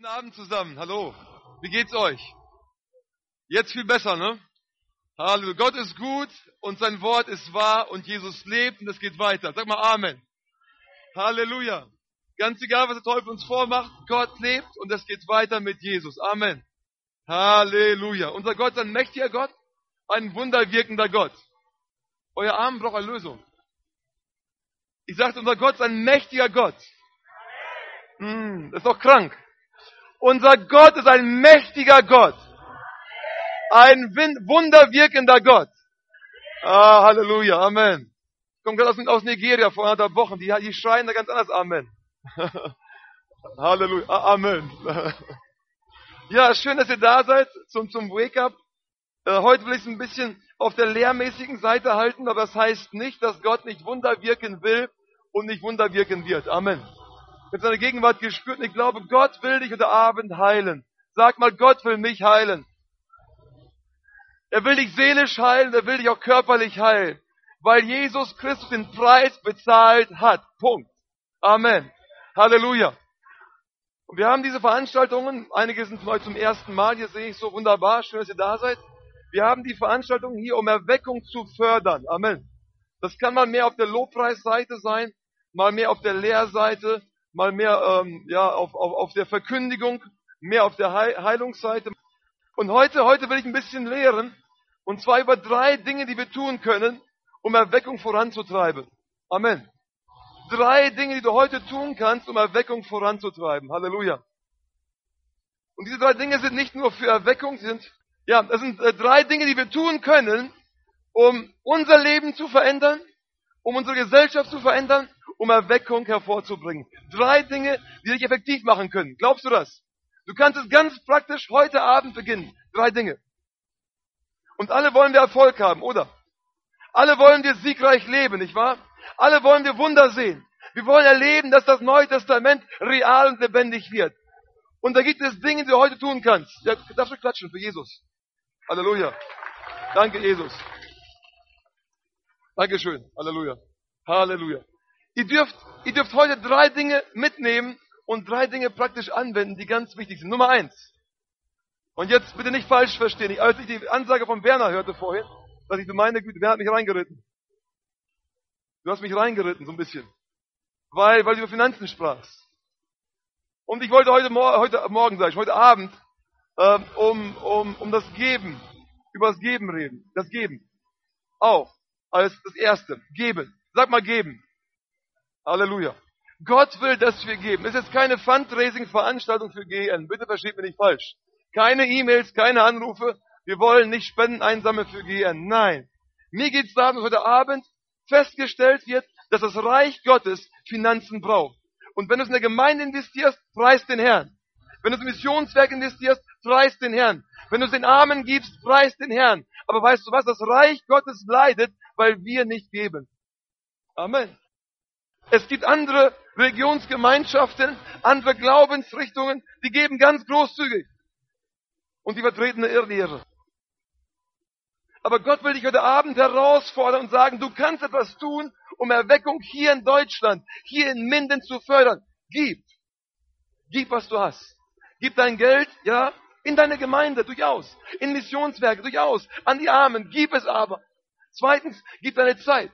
Guten Abend zusammen. Hallo. Wie geht's euch? Jetzt viel besser, ne? Halleluja. Gott ist gut und sein Wort ist wahr und Jesus lebt und es geht weiter. Sag mal Amen. Halleluja. Ganz egal, was der Teufel uns vormacht, Gott lebt und es geht weiter mit Jesus. Amen. Halleluja. Unser Gott ist ein mächtiger Gott, ein wunderwirkender Gott. Euer Arm braucht Erlösung. Ich sagte, unser Gott ist ein mächtiger Gott. Mm, das ist doch krank. Unser Gott ist ein mächtiger Gott. Ein wunderwirkender Gott. Ah, Halleluja, Amen. Ich komme gerade aus, Nigeria vor anderthalb Wochen. Die, die schreien da ganz anders Amen. Halleluja, ah, Amen. ja, schön, dass ihr da seid zum, zum Wake-up. Äh, heute will ich es ein bisschen auf der lehrmäßigen Seite halten, aber das heißt nicht, dass Gott nicht Wunder wirken will und nicht Wunder wirken wird. Amen mit seiner Gegenwart gespürt und ich glaube, Gott will dich heute Abend heilen. Sag mal, Gott will mich heilen. Er will dich seelisch heilen, er will dich auch körperlich heilen, weil Jesus Christus den Preis bezahlt hat. Punkt. Amen. Halleluja. Und wir haben diese Veranstaltungen, einige sind euch zum ersten Mal, hier sehe ich so wunderbar, schön, dass ihr da seid. Wir haben die Veranstaltungen hier, um Erweckung zu fördern. Amen. Das kann mal mehr auf der Lobpreisseite sein, mal mehr auf der Lehrseite, mal mehr ähm, ja, auf, auf, auf der Verkündigung, mehr auf der Heilungsseite. Und heute, heute will ich ein bisschen lehren, und zwar über drei Dinge, die wir tun können, um Erweckung voranzutreiben. Amen. Drei Dinge, die du heute tun kannst, um Erweckung voranzutreiben. Halleluja. Und diese drei Dinge sind nicht nur für Erweckung, sind, ja, das sind äh, drei Dinge, die wir tun können, um unser Leben zu verändern, um unsere Gesellschaft zu verändern um Erweckung hervorzubringen. Drei Dinge, die dich effektiv machen können. Glaubst du das? Du kannst es ganz praktisch heute Abend beginnen. Drei Dinge. Und alle wollen wir Erfolg haben, oder? Alle wollen wir siegreich leben, nicht wahr? Alle wollen wir Wunder sehen. Wir wollen erleben, dass das Neue Testament real und lebendig wird. Und da gibt es Dinge, die du heute tun kannst. Ja, darfst du klatschen für Jesus. Halleluja. Danke, Jesus. Dankeschön. Halleluja. Halleluja. Ihr dürft, ihr dürft heute drei Dinge mitnehmen und drei Dinge praktisch anwenden, die ganz wichtig sind. Nummer eins. Und jetzt bitte nicht falsch verstehen. als ich die Ansage von Werner hörte vorhin, dachte ich, du meine Güte, wer hat mich reingeritten? Du hast mich reingeritten, so ein bisschen. Weil, weil du über Finanzen sprachst. Und ich wollte heute, heute Morgen, sage ich, heute Abend, äh, um, um, um das Geben, über das Geben reden. Das Geben. Auch. Als das Erste. Geben. Sag mal geben. Halleluja. Gott will, dass wir geben. Es ist keine Fundraising-Veranstaltung für GN. Bitte versteht mich nicht falsch. Keine E-Mails, keine Anrufe. Wir wollen nicht Spenden einsammeln für GN. Nein. Mir geht es darum, dass heute Abend festgestellt wird, dass das Reich Gottes Finanzen braucht. Und wenn du es in der Gemeinde investierst, preist den Herrn. Wenn du es im Missionswerk investierst, preist den Herrn. Wenn du es den Armen gibst, preist den Herrn. Aber weißt du was? Das Reich Gottes leidet, weil wir nicht geben. Amen. Es gibt andere Religionsgemeinschaften, andere Glaubensrichtungen, die geben ganz großzügig. Und die vertreten eine Irrlehre. Aber Gott will dich heute Abend herausfordern und sagen, du kannst etwas tun, um Erweckung hier in Deutschland, hier in Minden zu fördern. Gib. Gib, was du hast. Gib dein Geld, ja, in deine Gemeinde, durchaus. In Missionswerke, durchaus. An die Armen, gib es aber. Zweitens, gib deine Zeit.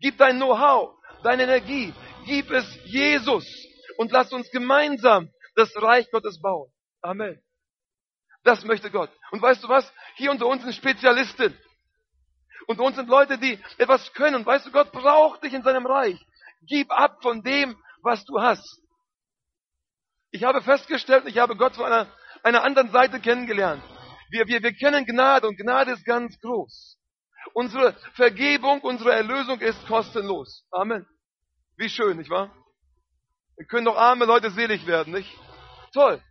Gib dein Know-how deine Energie, gib es Jesus und lass uns gemeinsam das Reich Gottes bauen. Amen. Das möchte Gott. Und weißt du was? Hier unter uns sind Spezialisten. Unter uns sind Leute, die etwas können. Und weißt du, Gott braucht dich in seinem Reich. Gib ab von dem, was du hast. Ich habe festgestellt, ich habe Gott von einer, einer anderen Seite kennengelernt. Wir, wir, wir kennen Gnade und Gnade ist ganz groß. Unsere Vergebung, unsere Erlösung ist kostenlos. Amen. Wie schön, nicht wahr? Wir können doch arme Leute selig werden, nicht? Toll.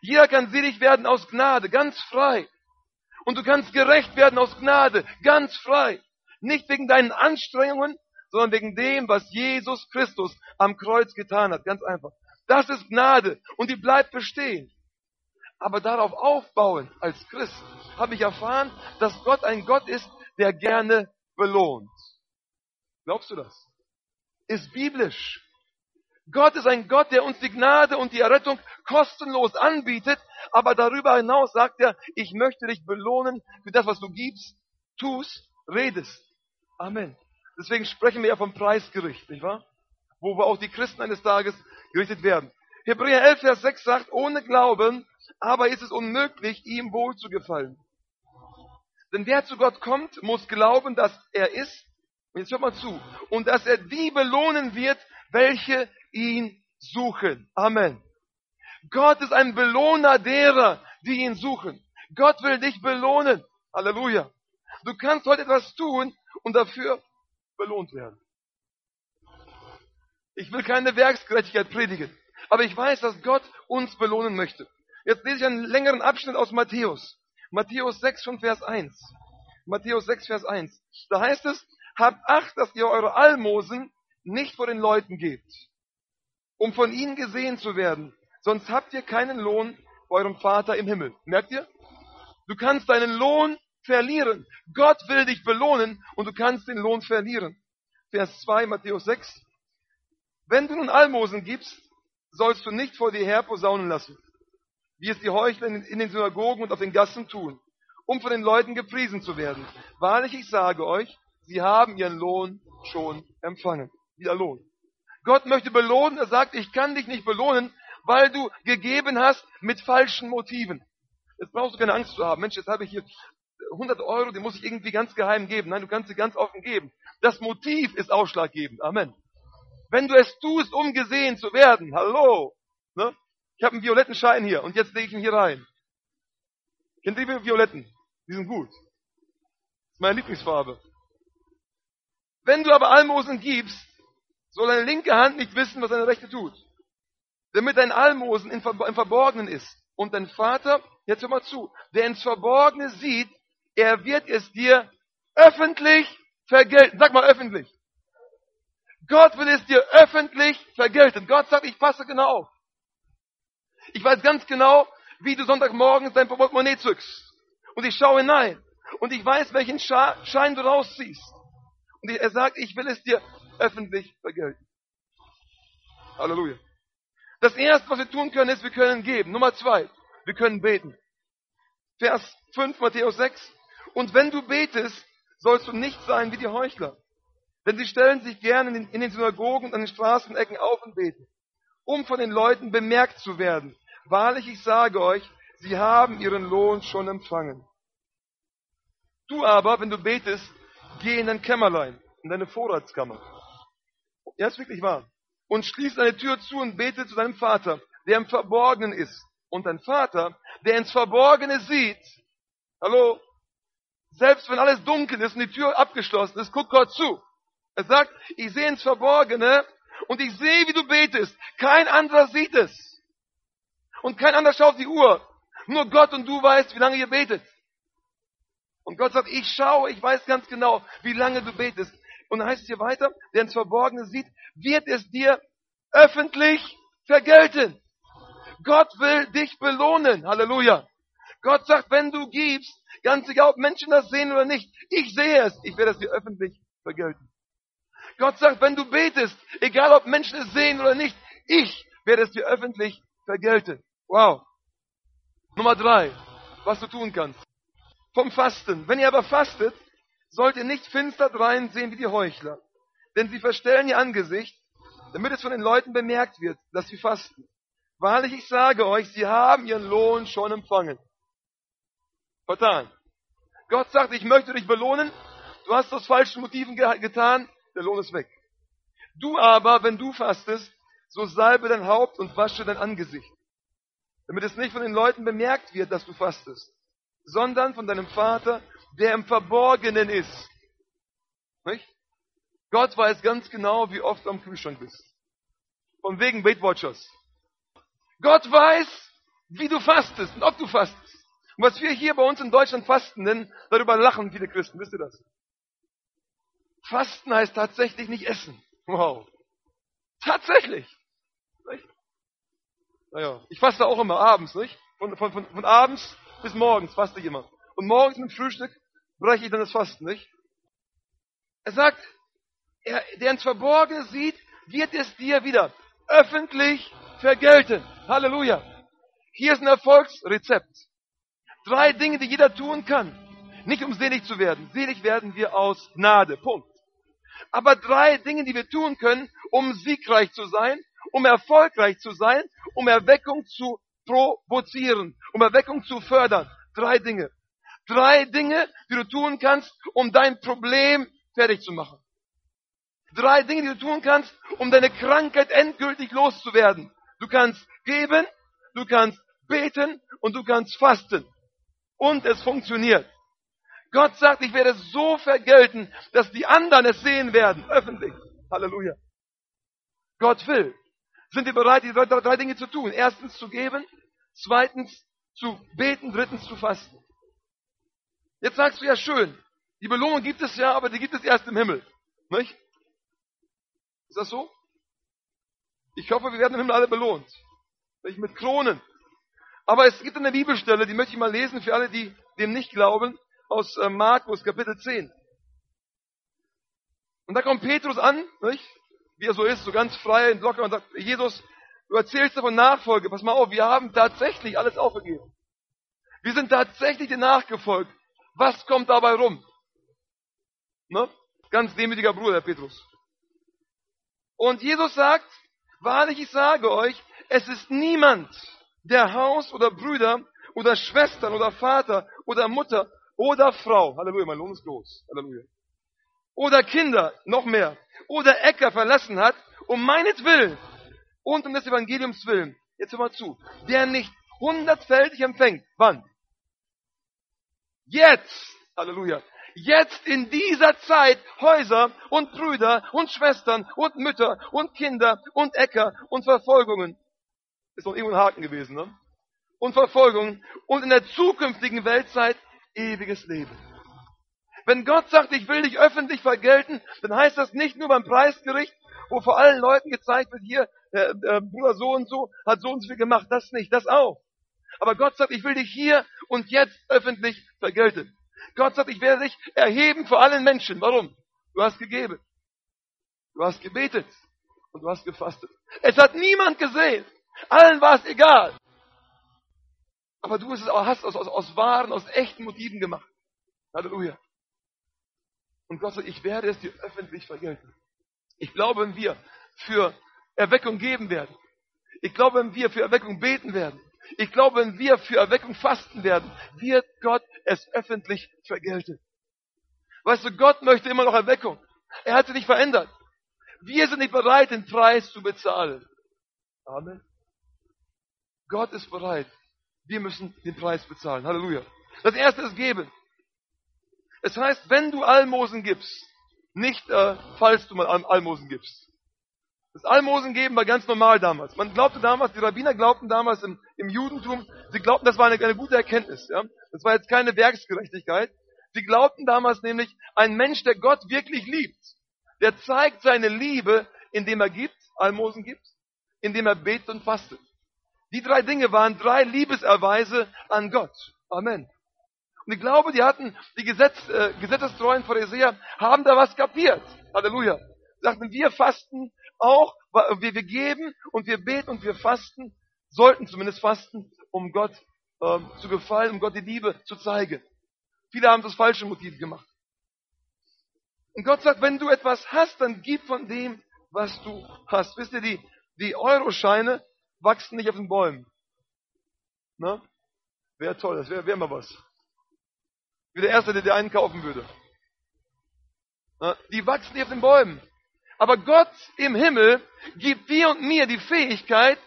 Jeder kann selig werden aus Gnade, ganz frei. Und du kannst gerecht werden aus Gnade, ganz frei. Nicht wegen deinen Anstrengungen, sondern wegen dem, was Jesus Christus am Kreuz getan hat. Ganz einfach. Das ist Gnade und die bleibt bestehen. Aber darauf aufbauen als Christ habe ich erfahren, dass Gott ein Gott ist, der gerne belohnt. Glaubst du das? Ist biblisch. Gott ist ein Gott, der uns die Gnade und die Errettung kostenlos anbietet, aber darüber hinaus sagt er, ich möchte dich belohnen für das, was du gibst, tust, redest. Amen. Deswegen sprechen wir ja vom Preisgericht, nicht wahr? Wo wir auch die Christen eines Tages gerichtet werden. Hebräer 11, Vers 6 sagt, ohne Glauben aber ist es unmöglich, ihm wohl zu gefallen. Denn wer zu Gott kommt, muss glauben, dass er ist, und jetzt hört mal zu, und dass er die belohnen wird, welche ihn suchen. Amen. Gott ist ein Belohner derer, die ihn suchen. Gott will dich belohnen. Halleluja. Du kannst heute etwas tun und dafür belohnt werden. Ich will keine Werksgerechtigkeit predigen, aber ich weiß, dass Gott uns belohnen möchte. Jetzt lese ich einen längeren Abschnitt aus Matthäus. Matthäus 6 von Vers 1. Matthäus 6, Vers 1. Da heißt es, habt Acht, dass ihr eure Almosen nicht vor den Leuten gebt, um von ihnen gesehen zu werden. Sonst habt ihr keinen Lohn bei eurem Vater im Himmel. Merkt ihr? Du kannst deinen Lohn verlieren. Gott will dich belohnen und du kannst den Lohn verlieren. Vers 2, Matthäus 6. Wenn du nun Almosen gibst, sollst du nicht vor dir her posaunen lassen, wie es die Heuchler in den Synagogen und auf den Gassen tun, um von den Leuten gepriesen zu werden. Wahrlich, ich sage euch, sie haben ihren Lohn schon empfangen. Wieder Lohn. Gott möchte belohnen, er sagt, ich kann dich nicht belohnen, weil du gegeben hast mit falschen Motiven. Jetzt brauchst du keine Angst zu haben. Mensch, jetzt habe ich hier 100 Euro, die muss ich irgendwie ganz geheim geben. Nein, du kannst sie ganz offen geben. Das Motiv ist ausschlaggebend. Amen. Wenn du es tust, um gesehen zu werden, hallo, ne? ich habe einen violetten Schein hier und jetzt lege ich ihn hier rein. Kennt ihr die Violetten? Die sind gut. Das ist meine Lieblingsfarbe. Wenn du aber Almosen gibst, soll deine linke Hand nicht wissen, was deine rechte tut. Damit dein Almosen im Verborgenen ist. Und dein Vater, jetzt hör mal zu, der ins Verborgene sieht, er wird es dir öffentlich vergelten. Sag mal öffentlich. Gott will es dir öffentlich vergelten. Gott sagt, ich passe genau auf. Ich weiß ganz genau, wie du Sonntagmorgens dein Portemonnaie zückst. Und ich schaue hinein. Und ich weiß, welchen Schein du rausziehst. Und er sagt, ich will es dir öffentlich vergelten. Halleluja. Das erste, was wir tun können, ist, wir können geben. Nummer zwei, wir können beten. Vers 5, Matthäus 6. Und wenn du betest, sollst du nicht sein wie die Heuchler. Denn sie stellen sich gerne in den, in den Synagogen und an den Straßenecken auf und beten, um von den Leuten bemerkt zu werden. Wahrlich, ich sage euch, sie haben ihren Lohn schon empfangen. Du aber, wenn du betest, geh in dein Kämmerlein, in deine Vorratskammer. Ja, ist wirklich wahr. Und schließ deine Tür zu und bete zu deinem Vater, der im Verborgenen ist. Und dein Vater, der ins Verborgene sieht, hallo, selbst wenn alles dunkel ist und die Tür abgeschlossen ist, guckt Gott zu. Er sagt, ich sehe ins Verborgene und ich sehe, wie du betest. Kein anderer sieht es. Und kein anderer schaut die Uhr. Nur Gott und du weißt, wie lange ihr betet. Und Gott sagt, ich schaue, ich weiß ganz genau, wie lange du betest. Und dann heißt es hier weiter, der ins Verborgene sieht, wird es dir öffentlich vergelten. Gott will dich belohnen. Halleluja. Gott sagt, wenn du gibst, ganz egal, ob Menschen das sehen oder nicht, ich sehe es, ich werde es dir öffentlich vergelten. Gott sagt, wenn du betest, egal ob Menschen es sehen oder nicht, ich werde es dir öffentlich vergelten. Wow. Nummer drei, was du tun kannst. Vom Fasten. Wenn ihr aber fastet, sollt ihr nicht finster sehen wie die Heuchler. Denn sie verstellen ihr Angesicht, damit es von den Leuten bemerkt wird, dass sie fasten. Wahrlich, ich sage euch, sie haben ihren Lohn schon empfangen. Vertan. Gott sagt, ich möchte dich belohnen. Du hast aus falschen Motiven getan der Lohn ist weg. Du aber, wenn du fastest, so salbe dein Haupt und wasche dein Angesicht, damit es nicht von den Leuten bemerkt wird, dass du fastest, sondern von deinem Vater, der im Verborgenen ist. Nicht? Gott weiß ganz genau, wie oft du am Kühlschrank bist. Von wegen Weight Watchers. Gott weiß, wie du fastest und ob du fastest. Und was wir hier bei uns in Deutschland fasten nennen, darüber lachen viele Christen. Wisst ihr das? Fasten heißt tatsächlich nicht essen. Wow. Tatsächlich. Nicht? Naja, ich faste auch immer abends, nicht? Von, von, von, von abends bis morgens faste ich immer. Und morgens mit Frühstück breche ich dann das Fasten, nicht? Er sagt, er, der ins Verborgene sieht, wird es dir wieder öffentlich vergelten. Halleluja. Hier ist ein Erfolgsrezept. Drei Dinge, die jeder tun kann. Nicht um selig zu werden. Selig werden wir aus Gnade. Punkt. Aber drei Dinge, die wir tun können, um siegreich zu sein, um erfolgreich zu sein, um Erweckung zu provozieren, um Erweckung zu fördern. Drei Dinge. Drei Dinge, die du tun kannst, um dein Problem fertig zu machen. Drei Dinge, die du tun kannst, um deine Krankheit endgültig loszuwerden. Du kannst geben, du kannst beten und du kannst fasten. Und es funktioniert. Gott sagt, ich werde es so vergelten, dass die anderen es sehen werden, öffentlich. Halleluja. Gott will. Sind wir bereit, diese drei Dinge zu tun? Erstens zu geben, zweitens zu beten, drittens zu fasten. Jetzt sagst du ja schön, die Belohnung gibt es ja, aber die gibt es erst im Himmel. Nicht? Ist das so? Ich hoffe, wir werden im Himmel alle belohnt. Nicht mit Kronen. Aber es gibt eine Bibelstelle, die möchte ich mal lesen für alle, die dem nicht glauben, aus äh, Markus Kapitel 10. Und da kommt Petrus an, nicht? wie er so ist, so ganz frei und locker und sagt, Jesus, du erzählst davon Nachfolge, pass mal auf, wir haben tatsächlich alles aufgegeben. Wir sind tatsächlich dir nachgefolgt. Was kommt dabei rum? Ne? Ganz demütiger Bruder, Herr Petrus. Und Jesus sagt, wahrlich, ich sage euch, es ist niemand, der Haus oder Brüder oder Schwestern oder Vater oder Mutter oder Frau, Halleluja, mein Lohn ist groß, Halleluja, oder Kinder, noch mehr, oder Äcker verlassen hat, um meinetwillen und um des Evangeliums willen, jetzt hör mal zu, der nicht hundertfältig empfängt, wann? Jetzt, Halleluja, jetzt in dieser Zeit Häuser und Brüder und Schwestern und Mütter und Kinder und Äcker und Verfolgungen. Ist doch irgendwo ein Haken gewesen, ne? Und Verfolgungen und in der zukünftigen Weltzeit ewiges Leben. Wenn Gott sagt, ich will dich öffentlich vergelten, dann heißt das nicht nur beim Preisgericht, wo vor allen Leuten gezeigt wird, hier, der, der Bruder so und so hat so und so viel gemacht, das nicht, das auch. Aber Gott sagt, ich will dich hier und jetzt öffentlich vergelten. Gott sagt, ich werde dich erheben vor allen Menschen. Warum? Du hast gegeben. Du hast gebetet. Und du hast gefastet. Es hat niemand gesehen. Allen war es egal. Aber du hast es aus, aus, aus wahren, aus echten Motiven gemacht. Halleluja. Und Gott sagt, ich werde es dir öffentlich vergelten. Ich glaube, wenn wir für Erweckung geben werden, ich glaube, wenn wir für Erweckung beten werden, ich glaube, wenn wir für Erweckung fasten werden, wird Gott es öffentlich vergelten. Weißt du, Gott möchte immer noch Erweckung. Er hat sich nicht verändert. Wir sind nicht bereit, den Preis zu bezahlen. Amen. Gott ist bereit. Wir müssen den Preis bezahlen. Halleluja. Das erste ist geben. Es heißt, wenn du Almosen gibst, nicht äh, falls du mal Almosen gibst. Das Almosen geben war ganz normal damals. Man glaubte damals, die Rabbiner glaubten damals im, im Judentum, sie glaubten, das war eine, eine gute Erkenntnis. Ja? Das war jetzt keine Werksgerechtigkeit. Sie glaubten damals nämlich, ein Mensch, der Gott wirklich liebt, der zeigt seine Liebe, indem er gibt, Almosen gibt, indem er betet und fastet. Die drei Dinge waren drei Liebeserweise an Gott. Amen. Und ich glaube, die hatten, die Gesetz, äh, gesetzestreuen Pharisäer haben da was kapiert. Halleluja. Sagten, wir fasten auch, wir, wir geben und wir beten und wir fasten, sollten zumindest fasten, um Gott ähm, zu gefallen, um Gott die Liebe zu zeigen. Viele haben das falsche Motiv gemacht. Und Gott sagt, wenn du etwas hast, dann gib von dem, was du hast. Wisst ihr, die, die Euroscheine wachsen nicht auf den Bäumen. Ne? Wäre toll, das wäre wär mal was. Wie der Erste, der dir einen kaufen würde. Die wachsen nicht auf den Bäumen. Aber Gott im Himmel gibt dir und mir die Fähigkeit,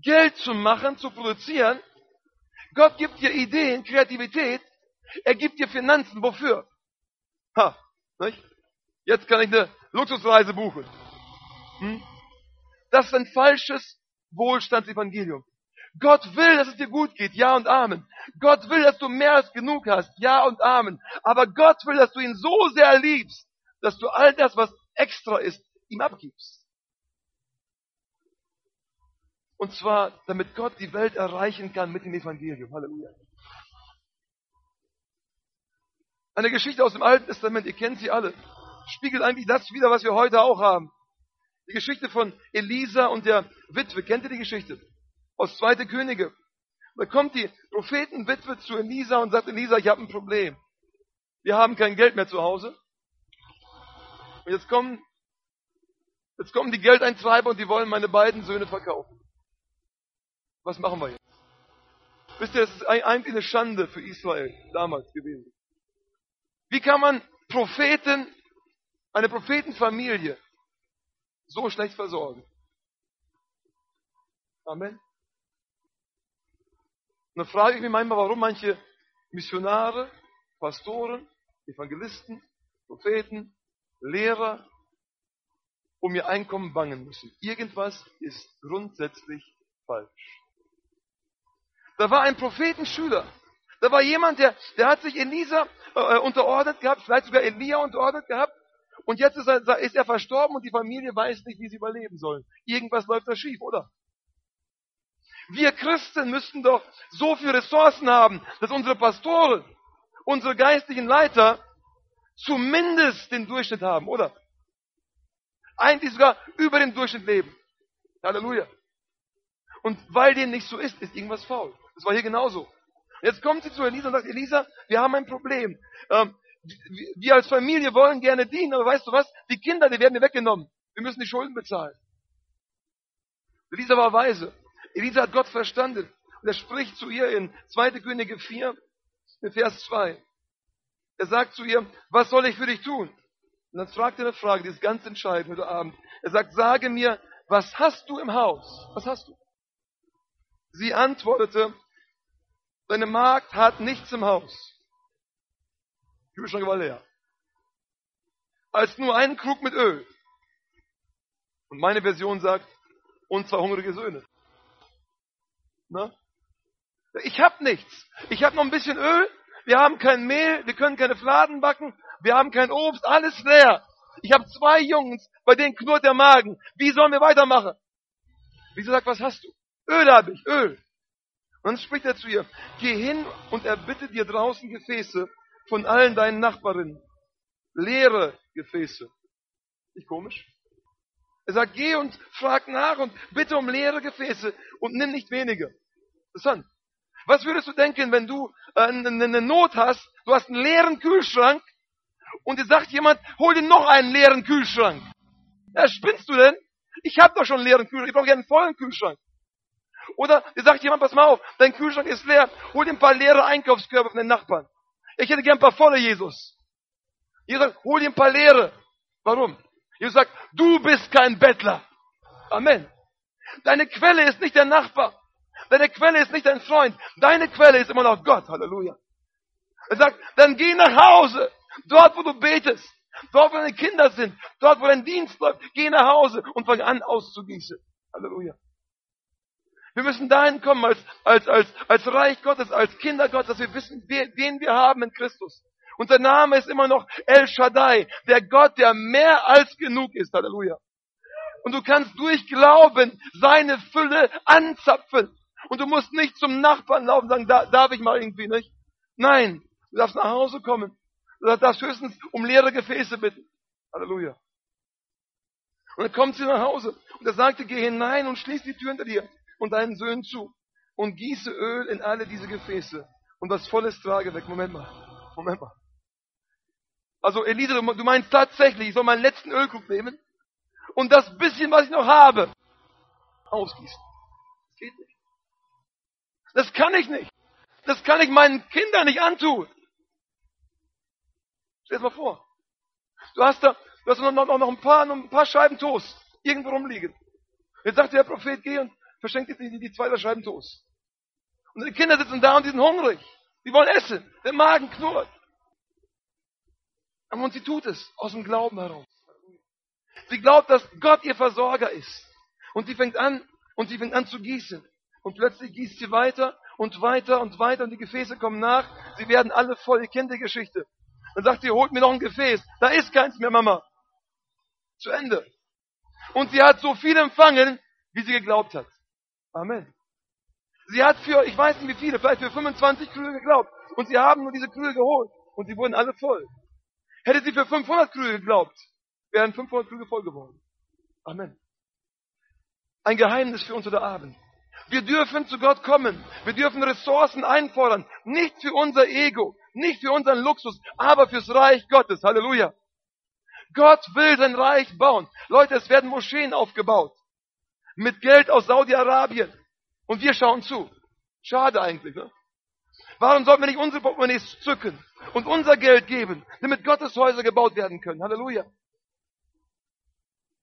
Geld zu machen, zu produzieren. Gott gibt dir Ideen, Kreativität. Er gibt dir Finanzen. Wofür? Ha, nicht? Jetzt kann ich eine Luxusreise buchen. Hm? Das ist ein falsches Wohlstandsevangelium. Gott will, dass es dir gut geht. Ja und Amen. Gott will, dass du mehr als genug hast. Ja und Amen. Aber Gott will, dass du ihn so sehr liebst, dass du all das, was extra ist, ihm abgibst. Und zwar, damit Gott die Welt erreichen kann mit dem Evangelium. Halleluja. Eine Geschichte aus dem Alten Testament, ihr kennt sie alle, spiegelt eigentlich das wieder, was wir heute auch haben. Die Geschichte von Elisa und der Witwe. Kennt ihr die Geschichte? Aus Zweite Könige. Da kommt die Prophetenwitwe zu Elisa und sagt, Elisa, ich habe ein Problem. Wir haben kein Geld mehr zu Hause. Und jetzt kommen, jetzt kommen die Geldeintreiber und die wollen meine beiden Söhne verkaufen. Was machen wir jetzt? Wisst ihr, das ist eigentlich eine Schande für Israel damals gewesen. Wie kann man Propheten, eine Prophetenfamilie so schlecht versorgen? Amen. Und dann frage ich mich manchmal, warum manche Missionare, Pastoren, Evangelisten, Propheten, Lehrer um ihr Einkommen bangen müssen. Irgendwas ist grundsätzlich falsch. Da war ein Prophetenschüler. Da war jemand, der, der hat sich Elisa äh, unterordnet gehabt, vielleicht sogar Elia unterordnet gehabt. Und jetzt ist er, ist er verstorben und die Familie weiß nicht, wie sie überleben sollen. Irgendwas läuft da schief, oder? Wir Christen müssten doch so viele Ressourcen haben, dass unsere Pastoren, unsere geistlichen Leiter zumindest den Durchschnitt haben, oder? Eigentlich sogar über den Durchschnitt leben. Halleluja. Und weil dem nicht so ist, ist irgendwas faul. Das war hier genauso. Jetzt kommt sie zu Elisa und sagt, Elisa, wir haben ein Problem. Ähm, wir als Familie wollen gerne dienen, aber weißt du was? Die Kinder, die werden dir weggenommen. Wir müssen die Schulden bezahlen. Elisa war weise. Elisa hat Gott verstanden. Und er spricht zu ihr in 2. Könige 4, in Vers 2. Er sagt zu ihr, was soll ich für dich tun? Und dann fragt er eine Frage, die ist ganz entscheidend heute Abend. Er sagt, sage mir, was hast du im Haus? Was hast du? Sie antwortete, deine Magd hat nichts im Haus. War leer. Als nur einen Krug mit Öl. Und meine Version sagt, und zwei hungrige Söhne. Na? Ich habe nichts. Ich habe noch ein bisschen Öl. Wir haben kein Mehl. Wir können keine Fladen backen. Wir haben kein Obst. Alles leer. Ich habe zwei Jungs, bei denen knurrt der Magen. Wie sollen wir weitermachen? Wieso sagt, was hast du? Öl habe ich, Öl. Und dann spricht er zu ihr, geh hin und erbitte dir draußen Gefäße von allen deinen Nachbarinnen. Leere Gefäße. Nicht komisch? Er sagt, geh und frag nach und bitte um leere Gefäße und nimm nicht wenige. Interessant. Was würdest du denken, wenn du äh, eine Not hast, du hast einen leeren Kühlschrank und dir sagt jemand, hol dir noch einen leeren Kühlschrank. Ja, spinnst du denn? Ich habe doch schon einen leeren Kühlschrank, ich brauche ja einen vollen Kühlschrank. Oder dir sagt jemand, pass mal auf, dein Kühlschrank ist leer, hol dir ein paar leere Einkaufskörbe von den Nachbarn. Ich hätte gern ein paar volle, Jesus. Jesus sagt, hol dir ein paar leere. Warum? Jesus sagt, du bist kein Bettler. Amen. Deine Quelle ist nicht der Nachbar. Deine Quelle ist nicht dein Freund. Deine Quelle ist immer noch Gott. Halleluja. Er sagt, dann geh nach Hause. Dort, wo du betest. Dort, wo deine Kinder sind. Dort, wo dein Dienst läuft. Geh nach Hause und fang an auszugießen. Halleluja. Wir müssen dahin kommen als, als, als, als Reich Gottes, als Kinder Gottes, dass wir wissen, wen wir haben in Christus. Und der Name ist immer noch El Shaddai, der Gott, der mehr als genug ist. Halleluja. Und du kannst durch Glauben seine Fülle anzapfen. Und du musst nicht zum Nachbarn laufen und sagen, da, darf ich mal irgendwie nicht. Nein, du darfst nach Hause kommen. Du darfst höchstens um leere Gefäße bitten. Halleluja. Und dann kommt sie nach Hause und er sagte, geh hinein und schließ die Tür hinter dir und deinen Söhnen zu und gieße Öl in alle diese Gefäße und das Volles trage weg. Moment mal, Moment mal. Also Elisa, du meinst tatsächlich, ich soll meinen letzten Ölkrug nehmen und das bisschen, was ich noch habe, ausgießen. Das geht nicht. Das kann ich nicht. Das kann ich meinen Kindern nicht antun. Stell dir mal vor. Du hast da, du hast noch, noch, noch, ein, paar, noch ein paar Scheiben Toast irgendwo rumliegen. Jetzt sagt der Prophet, geh und verschenkt jetzt die, die zwei Scheiben Toast. Und die Kinder sitzen da und die sind hungrig. Die wollen essen. Der Magen knurrt. Und sie tut es aus dem Glauben heraus. Sie glaubt, dass Gott ihr Versorger ist. Und sie fängt an, und sie fängt an zu gießen. Und plötzlich gießt sie weiter und weiter und weiter und die Gefäße kommen nach. Sie werden alle voll. Ihr kennt die Geschichte. Dann sagt sie, holt mir noch ein Gefäß. Da ist keins mehr, Mama. Zu Ende. Und sie hat so viel empfangen, wie sie geglaubt hat. Amen. Sie hat für, ich weiß nicht wie viele, vielleicht für 25 Krüge geglaubt. Und sie haben nur diese Krüge geholt. Und sie wurden alle voll. Hätte sie für 500 Krüge geglaubt, wären 500 Krüge voll geworden. Amen. Ein Geheimnis für uns heute Abend. Wir dürfen zu Gott kommen. Wir dürfen Ressourcen einfordern. Nicht für unser Ego, nicht für unseren Luxus, aber fürs Reich Gottes. Halleluja. Gott will sein Reich bauen. Leute, es werden Moscheen aufgebaut. Mit Geld aus Saudi-Arabien. Und wir schauen zu. Schade eigentlich, ne? Warum sollten wir nicht unsere Portemonnaies zücken und unser Geld geben, damit Gottes Häuser gebaut werden können? Halleluja.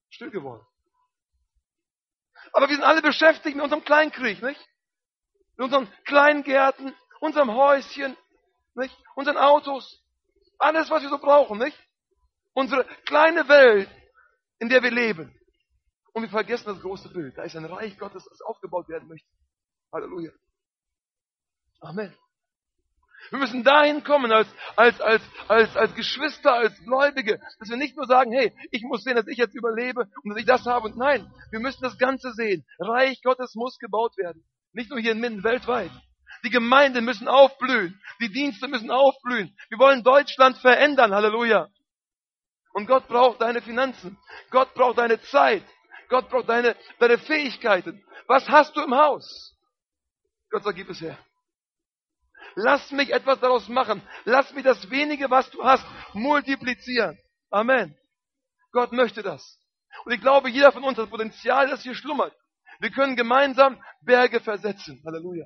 Still geworden. Aber wir sind alle beschäftigt mit unserem Kleinkrieg, nicht? Mit unseren Kleingärten, unserem Häuschen, nicht? Unseren Autos. Alles, was wir so brauchen, nicht? Unsere kleine Welt, in der wir leben. Und wir vergessen das große Bild. Da ist ein Reich Gottes, das aufgebaut werden möchte. Halleluja. Amen. Wir müssen dahin kommen als, als, als, als, als Geschwister, als Gläubige, dass wir nicht nur sagen, hey, ich muss sehen, dass ich jetzt überlebe und dass ich das habe. Und nein, wir müssen das Ganze sehen. Reich Gottes muss gebaut werden. Nicht nur hier in Minden, weltweit. Die Gemeinden müssen aufblühen. Die Dienste müssen aufblühen. Wir wollen Deutschland verändern. Halleluja. Und Gott braucht deine Finanzen. Gott braucht deine Zeit. Gott braucht deine, deine Fähigkeiten. Was hast du im Haus? Gott sagt, gib es her. Lass mich etwas daraus machen. Lass mich das wenige, was du hast, multiplizieren. Amen. Gott möchte das. Und ich glaube, jeder von uns hat Potenzial, das hier schlummert. Wir können gemeinsam Berge versetzen. Halleluja.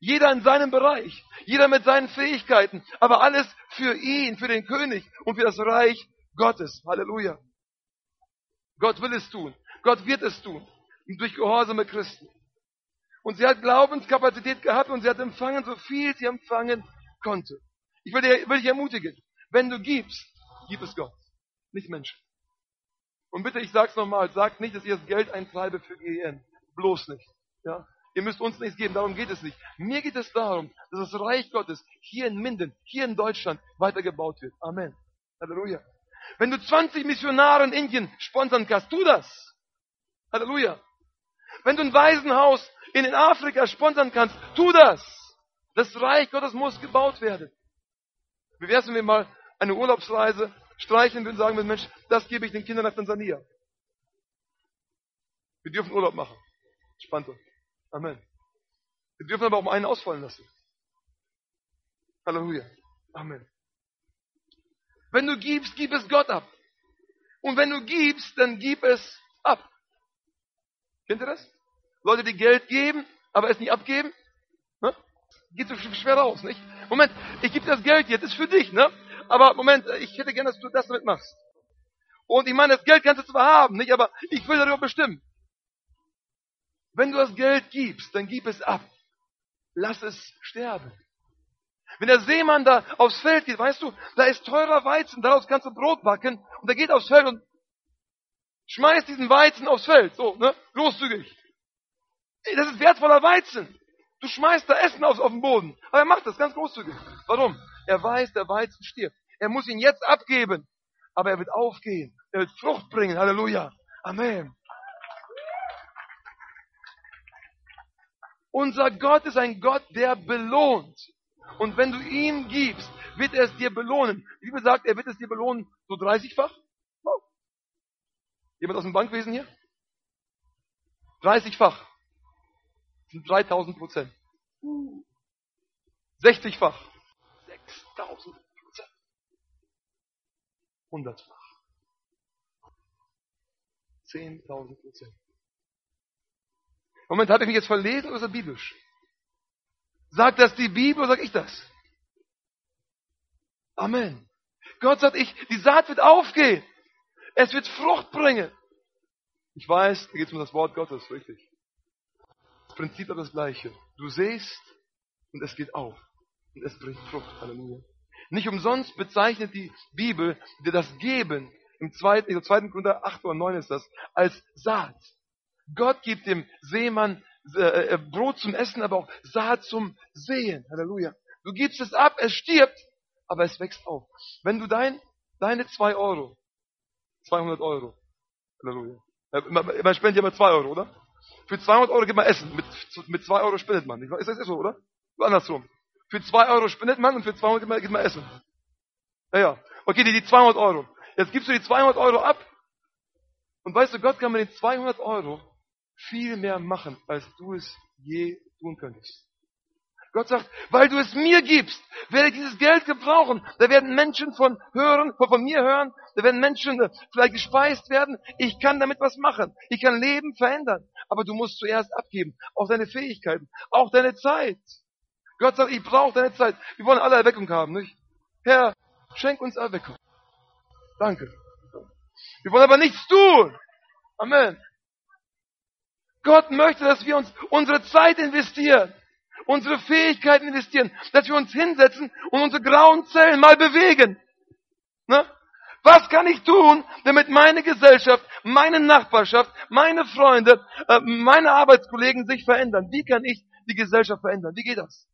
Jeder in seinem Bereich, jeder mit seinen Fähigkeiten, aber alles für ihn, für den König und für das Reich Gottes. Halleluja. Gott will es tun. Gott wird es tun. Durch gehorsame Christen. Und sie hat Glaubenskapazität gehabt und sie hat empfangen, so viel sie empfangen konnte. Ich will, dir, will dich ermutigen, wenn du gibst, gib es Gott, nicht Menschen. Und bitte, ich sag's nochmal, sagt nicht, dass ihr das Geld eintreibe für GEN. Bloß nicht. Ja? Ihr müsst uns nichts geben, darum geht es nicht. Mir geht es darum, dass das Reich Gottes hier in Minden, hier in Deutschland weitergebaut wird. Amen. Halleluja. Wenn du 20 Missionare in Indien sponsern kannst, tu das. Halleluja. Wenn du ein Waisenhaus in Afrika sponsern kannst, tu das. Das Reich Gottes muss gebaut werden. Wie wär's, wenn wir mal eine Urlaubsreise streichen und sagen, Mensch, das gebe ich den Kindern nach Tansania. Wir dürfen Urlaub machen. Spannt uns. Amen. Wir dürfen aber auch mal einen ausfallen lassen. Halleluja. Amen. Wenn du gibst, gib es Gott ab. Und wenn du gibst, dann gib es ab. Kennt ihr das? Leute, die Geld geben, aber es nicht abgeben? Ne? Geht so schwer raus, nicht? Moment, ich gebe das Geld jetzt, ist für dich, ne? Aber Moment, ich hätte gerne, dass du das damit machst. Und ich meine, das Geld kannst du zwar haben, nicht? Aber ich will darüber bestimmen. Wenn du das Geld gibst, dann gib es ab. Lass es sterben. Wenn der Seemann da aufs Feld geht, weißt du, da ist teurer Weizen, daraus kannst du Brot backen und er geht aufs Feld und schmeißt diesen Weizen aufs Feld, so, ne, großzügig. Das ist wertvoller Weizen. Du schmeißt da Essen auf, auf den Boden. Aber er macht das ganz großzügig. Warum? Er weiß, der Weizen stirbt. Er muss ihn jetzt abgeben. Aber er wird aufgehen. Er wird Frucht bringen. Halleluja. Amen. Unser Gott ist ein Gott, der belohnt. Und wenn du ihm gibst, wird er es dir belohnen. Die Bibel sagt, er wird es dir belohnen, so 30-fach. Jemand aus dem Bankwesen hier? 30-fach sind 3000 Prozent. 60-fach. 6000 Prozent. 100-fach. 10.000 Prozent. Moment, habe ich mich jetzt verlesen oder ist das biblisch? Sagt das die Bibel oder sage ich das? Amen. Gott sagt, ich, die Saat wird aufgehen. Es wird Frucht bringen. Ich weiß, da geht es um das Wort Gottes, richtig. Das Prinzip ist das gleiche. Du sähst und es geht auf. Und es bringt Frucht. Halleluja. Nicht umsonst bezeichnet die Bibel dir das Geben, im zweiten, im zweiten Korinther 8 oder 9 ist das, als Saat. Gott gibt dem Seemann äh, äh, Brot zum Essen, aber auch Saat zum Sehen. Halleluja. Du gibst es ab, es stirbt, aber es wächst auf. Wenn du dein, deine zwei Euro, 200 Euro, Halleluja. Man spendet ja immer zwei Euro, oder? Für 200 Euro gibt man Essen. Mit, mit 2 Euro spendet man. Ist das so, oder? Andersrum. Für 2 Euro spendet man und für 200 gibt man, gibt man Essen. Ja, ja. Okay, die, die 200 Euro. Jetzt gibst du die 200 Euro ab Und weißt du, Gott kann mit den 200 Euro viel mehr machen, als du es je tun könntest. Gott sagt, weil du es mir gibst, werde ich dieses Geld gebrauchen. Da werden Menschen von hören, von mir hören. Da werden Menschen äh, vielleicht gespeist werden. Ich kann damit was machen. Ich kann Leben verändern. Aber du musst zuerst abgeben. Auch deine Fähigkeiten. Auch deine Zeit. Gott sagt, ich brauche deine Zeit. Wir wollen alle Erweckung haben, nicht? Herr, schenk uns Erweckung. Danke. Wir wollen aber nichts tun. Amen. Gott möchte, dass wir uns unsere Zeit investieren unsere Fähigkeiten investieren, dass wir uns hinsetzen und unsere grauen Zellen mal bewegen. Ne? Was kann ich tun, damit meine Gesellschaft, meine Nachbarschaft, meine Freunde, äh, meine Arbeitskollegen sich verändern? Wie kann ich die Gesellschaft verändern? Wie geht das?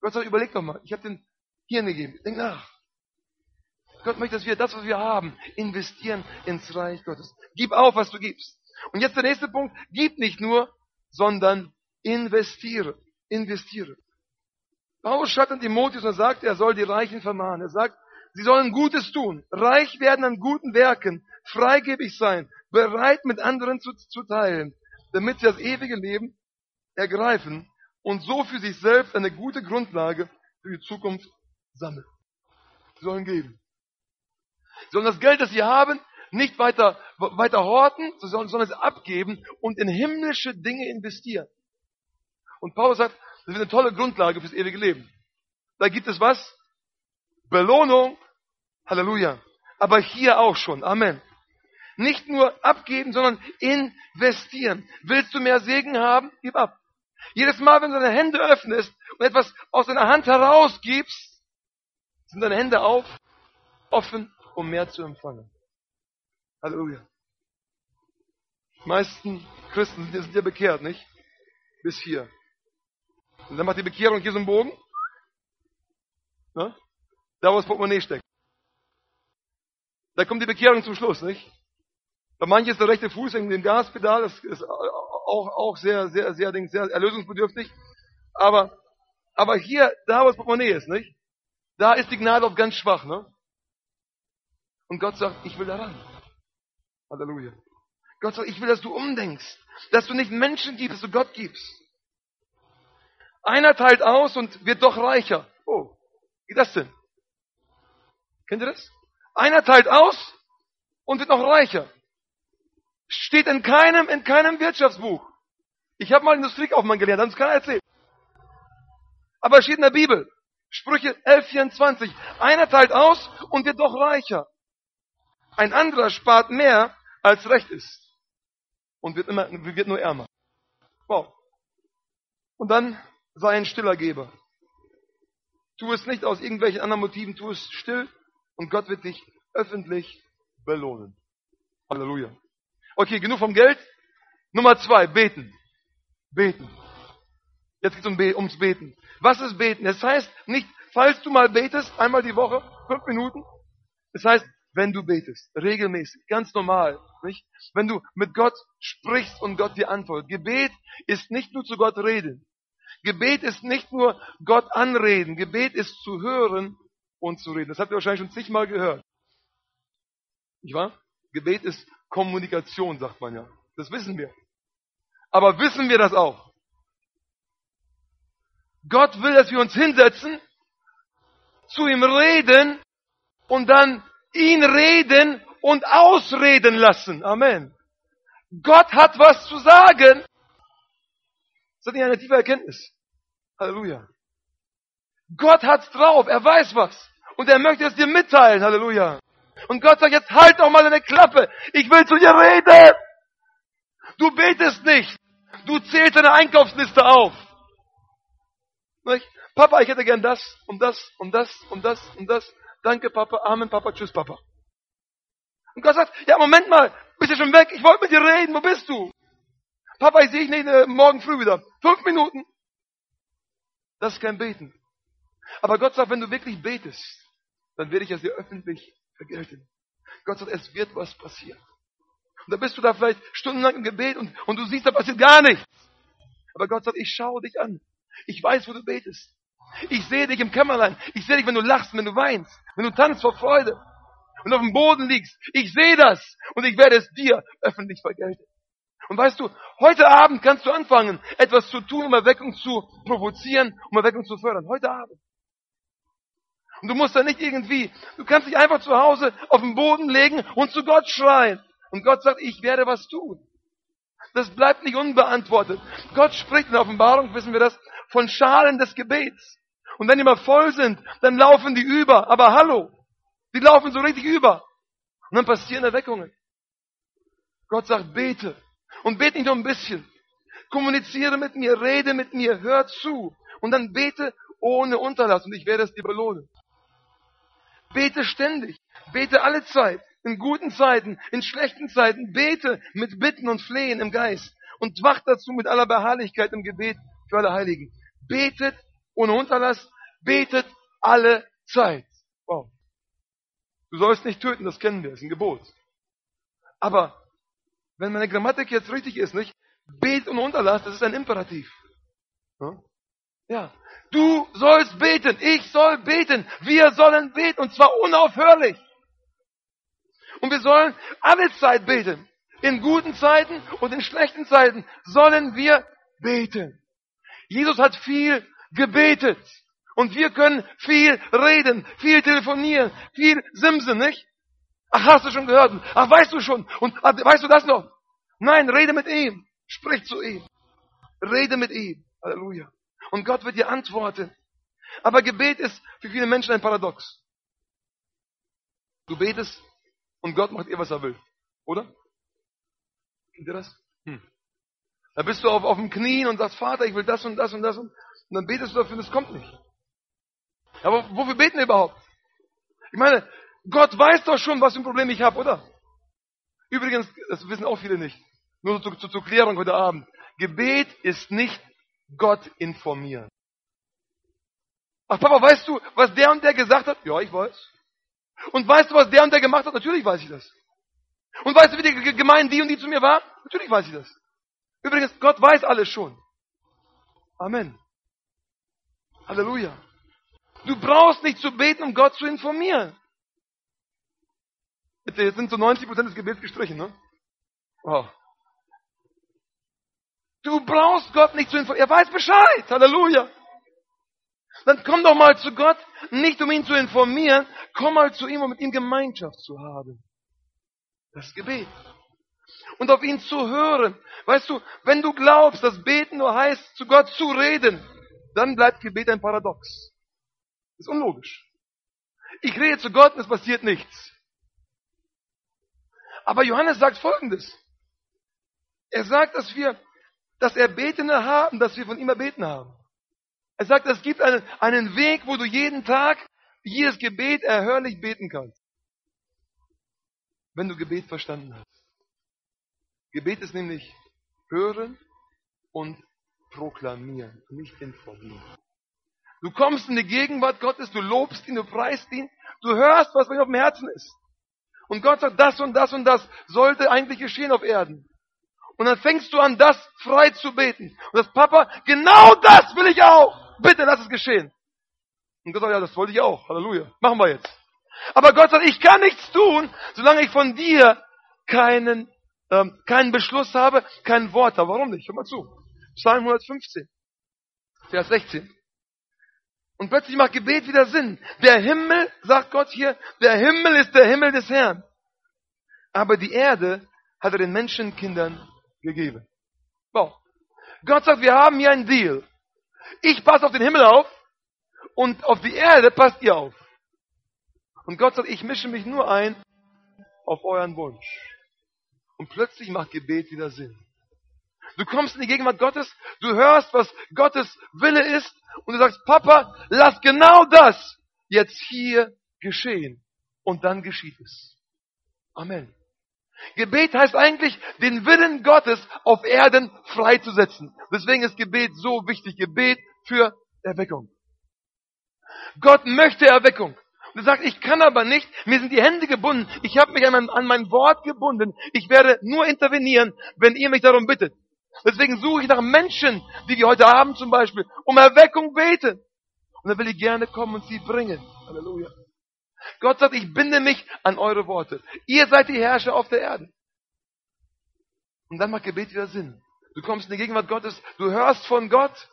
Gott sagt, überleg doch mal. Ich habe den Hirn gegeben. Denk nach. Gott möchte, dass wir das, was wir haben, investieren ins Reich Gottes. Gib auf, was du gibst. Und jetzt der nächste Punkt. Gib nicht nur, sondern investiere investiere. Paulus schreibt an Timotheus und sagt, er soll die Reichen vermahnen. Er sagt, sie sollen Gutes tun, reich werden an guten Werken, freigebig sein, bereit mit anderen zu, zu teilen, damit sie das ewige Leben ergreifen und so für sich selbst eine gute Grundlage für die Zukunft sammeln. Sie sollen geben. Sie sollen das Geld, das sie haben, nicht weiter, weiter horten, sondern es abgeben und in himmlische Dinge investieren. Und Paulus sagt, das ist eine tolle Grundlage fürs ewige Leben. Da gibt es was? Belohnung. Halleluja. Aber hier auch schon. Amen. Nicht nur abgeben, sondern investieren. Willst du mehr Segen haben? Gib ab. Jedes Mal, wenn du deine Hände öffnest und etwas aus deiner Hand herausgibst, sind deine Hände auf, offen, um mehr zu empfangen. Halleluja. Die meisten Christen sind ja bekehrt, nicht? Bis hier. Und dann macht die Bekehrung hier so einen Bogen. Ne? Da, wo das Portemonnaie steckt. Da kommt die Bekehrung zum Schluss, nicht? Bei manchen ist der rechte Fuß in dem Gaspedal, das ist auch, auch sehr, sehr, sehr, sehr erlösungsbedürftig. Aber, aber hier, da wo das Portemonnaie ist, nicht? Da ist die Gnade oft ganz schwach, ne? Und Gott sagt, ich will daran. Halleluja. Gott sagt, ich will, dass du umdenkst. Dass du nicht Menschen gibst, dass du Gott gibst. Einer teilt aus und wird doch reicher. Oh, wie das denn? Kennt ihr das? Einer teilt aus und wird noch reicher. Steht in keinem, in keinem Wirtschaftsbuch. Ich habe mal Industriekaufmann gelernt, hat uns keiner erzählt. Aber es steht in der Bibel. Sprüche 11,24. Einer teilt aus und wird doch reicher. Ein anderer spart mehr, als recht ist. Und wird, immer, wird nur ärmer. Wow. Und dann sei ein stiller Geber. Tu es nicht aus irgendwelchen anderen Motiven, tu es still und Gott wird dich öffentlich belohnen. Halleluja. Okay, genug vom Geld. Nummer zwei, beten. Beten. Jetzt geht es ums Beten. Was ist Beten? Das heißt nicht, falls du mal betest, einmal die Woche, fünf Minuten. Das heißt, wenn du betest, regelmäßig, ganz normal, nicht? Wenn du mit Gott sprichst und Gott dir antwortet. Gebet ist nicht nur zu Gott reden. Gebet ist nicht nur Gott anreden, Gebet ist zu hören und zu reden. Das habt ihr wahrscheinlich schon zigmal gehört. Nicht wahr? Gebet ist Kommunikation, sagt man ja. Das wissen wir. Aber wissen wir das auch? Gott will, dass wir uns hinsetzen, zu ihm reden und dann ihn reden und ausreden lassen. Amen. Gott hat was zu sagen das nicht eine tiefe Erkenntnis? Halleluja. Gott hat's drauf, er weiß was. Und er möchte es dir mitteilen, Halleluja. Und Gott sagt jetzt, halt doch mal deine Klappe. Ich will zu dir reden. Du betest nicht. Du zählst deine Einkaufsliste auf. Nicht? Papa, ich hätte gern das und das und das und das und das. Danke, Papa. Amen, Papa. Tschüss, Papa. Und Gott sagt, ja, Moment mal. Bist du schon weg? Ich wollte mit dir reden. Wo bist du? Papa, ich sehe dich nicht äh, morgen früh wieder. Fünf Minuten. Das ist kein Beten. Aber Gott sagt, wenn du wirklich betest, dann werde ich es dir öffentlich vergelten. Gott sagt, es wird was passieren. Und da bist du da vielleicht stundenlang im Gebet und, und du siehst, da passiert gar nichts. Aber Gott sagt, ich schaue dich an. Ich weiß, wo du betest. Ich sehe dich im Kämmerlein. Ich sehe dich, wenn du lachst, wenn du weinst, wenn du tanzt vor Freude. und auf dem Boden liegst. Ich sehe das und ich werde es dir öffentlich vergelten. Und weißt du, heute Abend kannst du anfangen, etwas zu tun, um Erweckung zu provozieren, um Erweckung zu fördern. Heute Abend. Und du musst da nicht irgendwie, du kannst dich einfach zu Hause auf den Boden legen und zu Gott schreien. Und Gott sagt, ich werde was tun. Das bleibt nicht unbeantwortet. Gott spricht in der Offenbarung, wissen wir das, von Schalen des Gebets. Und wenn die mal voll sind, dann laufen die über. Aber hallo, die laufen so richtig über. Und dann passieren Erweckungen. Gott sagt, bete. Und bete nicht nur ein bisschen. Kommuniziere mit mir, rede mit mir, hör zu. Und dann bete ohne Unterlass und ich werde es dir belohnen. Bete ständig. Bete alle Zeit. In guten Zeiten, in schlechten Zeiten. Bete mit Bitten und Flehen im Geist. Und wacht dazu mit aller Beharrlichkeit im Gebet für alle Heiligen. Betet ohne Unterlass. Betet alle Zeit. Wow. Du sollst nicht töten, das kennen wir, das ist ein Gebot. Aber wenn meine Grammatik jetzt richtig ist, nicht? Bet und Unterlass, das ist ein Imperativ. Ja. Du sollst beten, ich soll beten, wir sollen beten und zwar unaufhörlich. Und wir sollen alle Zeit beten. In guten Zeiten und in schlechten Zeiten sollen wir beten. Jesus hat viel gebetet. Und wir können viel reden, viel telefonieren, viel simsen, nicht? Ach, hast du schon gehört? Ach, weißt du schon? Und ach, weißt du das noch? Nein, rede mit ihm. Sprich zu ihm. Rede mit ihm. Halleluja. Und Gott wird dir antworten. Aber Gebet ist für viele Menschen ein Paradox. Du betest und Gott macht ihr, was er will. Oder? Kennt ihr das? Hm. Da bist du auf, auf dem Knien und sagst, Vater, ich will das und das und das und, und dann betest du dafür und es kommt nicht. Aber wofür beten wir überhaupt? Ich meine, Gott weiß doch schon, was für ein Problem ich habe, oder? Übrigens, das wissen auch viele nicht. Nur zur, zur, zur Klärung heute Abend. Gebet ist nicht Gott informieren. Ach Papa, weißt du, was der und der gesagt hat? Ja, ich weiß. Und weißt du, was der und der gemacht hat? Natürlich weiß ich das. Und weißt du, wie die Gemeinde die und die zu mir war? Natürlich weiß ich das. Übrigens, Gott weiß alles schon. Amen. Halleluja. Du brauchst nicht zu beten, um Gott zu informieren. Jetzt sind so 90% des Gebets gestrichen, ne? Wow. Du brauchst Gott nicht zu informieren. Er weiß Bescheid. Halleluja. Dann komm doch mal zu Gott, nicht um ihn zu informieren, komm mal zu ihm, um mit ihm Gemeinschaft zu haben. Das Gebet. Und auf ihn zu hören. Weißt du, wenn du glaubst, dass Beten nur heißt, zu Gott zu reden, dann bleibt Gebet ein Paradox. Ist unlogisch. Ich rede zu Gott und es passiert nichts. Aber Johannes sagt Folgendes. Er sagt, dass wir, dass er Betende haben, dass wir von ihm erbeten haben. Er sagt, es gibt einen, einen Weg, wo du jeden Tag jedes Gebet erhörlich beten kannst. Wenn du Gebet verstanden hast. Gebet ist nämlich hören und proklamieren, nicht informieren. Du kommst in die Gegenwart Gottes, du lobst ihn, du preist ihn, du hörst, was bei ihm auf dem Herzen ist. Und Gott sagt, das und das und das sollte eigentlich geschehen auf Erden. Und dann fängst du an, das frei zu beten. Und das Papa, genau das will ich auch. Bitte lass es geschehen. Und Gott sagt, ja, das wollte ich auch. Halleluja. Machen wir jetzt. Aber Gott sagt, ich kann nichts tun, solange ich von dir keinen, ähm, keinen Beschluss habe, kein Wort habe. Warum nicht? Hör mal zu. Psalm 115, Vers 16. Und plötzlich macht Gebet wieder Sinn. Der Himmel, sagt Gott hier, der Himmel ist der Himmel des Herrn. Aber die Erde hat er den Menschenkindern gegeben. Wow. Gott sagt, wir haben hier einen Deal. Ich passe auf den Himmel auf und auf die Erde passt ihr auf. Und Gott sagt, ich mische mich nur ein auf euren Wunsch. Und plötzlich macht Gebet wieder Sinn. Du kommst in die Gegenwart Gottes, du hörst, was Gottes Wille ist und du sagst, Papa, lass genau das jetzt hier geschehen. Und dann geschieht es. Amen. Gebet heißt eigentlich, den Willen Gottes auf Erden freizusetzen. Deswegen ist Gebet so wichtig. Gebet für Erweckung. Gott möchte Erweckung. Und er sagt, ich kann aber nicht, mir sind die Hände gebunden, ich habe mich an mein, an mein Wort gebunden, ich werde nur intervenieren, wenn ihr mich darum bittet. Deswegen suche ich nach Menschen, die wir heute Abend zum Beispiel um Erweckung beten. Und dann will ich gerne kommen und sie bringen. Halleluja. Gott sagt, ich binde mich an eure Worte. Ihr seid die Herrscher auf der Erde. Und dann macht Gebet wieder Sinn. Du kommst in die Gegenwart Gottes, du hörst von Gott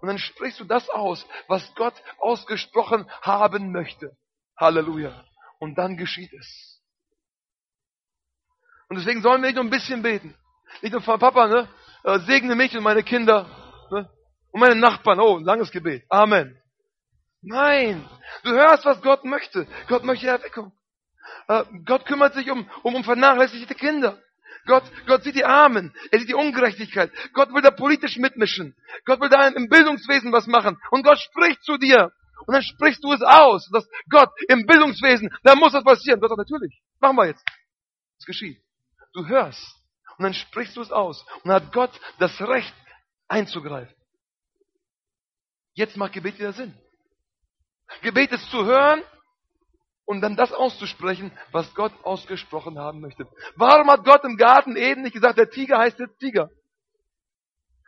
und dann sprichst du das aus, was Gott ausgesprochen haben möchte. Halleluja. Und dann geschieht es. Und deswegen sollen wir nicht nur ein bisschen beten. Nicht nur, Papa, ne? Äh, segne mich und meine Kinder. Ne? Und meine Nachbarn. Oh, langes Gebet. Amen. Nein. Du hörst, was Gott möchte. Gott möchte Erweckung. Äh, Gott kümmert sich um, um, um vernachlässigte Kinder. Gott, Gott sieht die Armen, er sieht die Ungerechtigkeit. Gott will da politisch mitmischen. Gott will da im Bildungswesen was machen. Und Gott spricht zu dir. Und dann sprichst du es aus. Dass Gott im Bildungswesen, da muss das passieren. Gott sagt, natürlich. Machen wir jetzt. Es geschieht. Du hörst. Und dann sprichst du es aus. Und dann hat Gott das Recht einzugreifen. Jetzt macht Gebet wieder Sinn. Gebet ist zu hören und dann das auszusprechen, was Gott ausgesprochen haben möchte. Warum hat Gott im Garten Eden nicht gesagt, der Tiger heißt jetzt Tiger?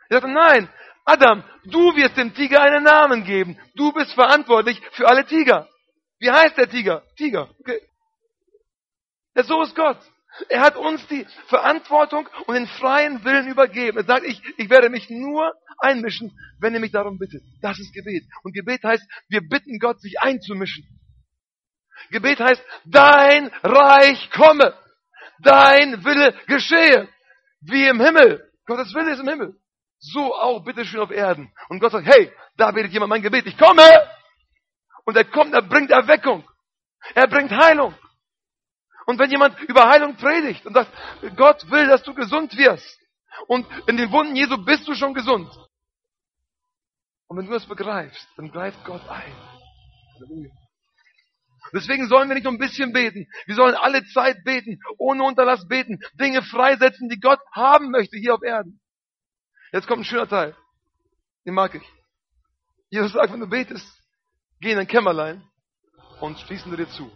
Er sagte, nein, Adam, du wirst dem Tiger einen Namen geben. Du bist verantwortlich für alle Tiger. Wie heißt der Tiger? Tiger. Okay. Ja, so ist Gott. Er hat uns die Verantwortung und den freien Willen übergeben. Er sagt, ich, ich werde mich nur einmischen, wenn ihr mich darum bittet. Das ist Gebet. Und Gebet heißt, wir bitten Gott, sich einzumischen. Gebet heißt, dein Reich komme, dein Wille geschehe, wie im Himmel. Gottes Wille ist im Himmel. So auch bitteschön auf Erden. Und Gott sagt, hey, da betet jemand mein Gebet, ich komme. Und er kommt, er bringt Erweckung. Er bringt Heilung. Und wenn jemand über Heilung predigt und sagt, Gott will, dass du gesund wirst. Und in den Wunden Jesu bist du schon gesund. Und wenn du das begreifst, dann greift Gott ein. Halleluja. Deswegen sollen wir nicht nur ein bisschen beten. Wir sollen alle Zeit beten, ohne Unterlass beten, Dinge freisetzen, die Gott haben möchte hier auf Erden. Jetzt kommt ein schöner Teil. Den mag ich. Jesus sagt, wenn du betest, geh in ein Kämmerlein und schließen dir zu.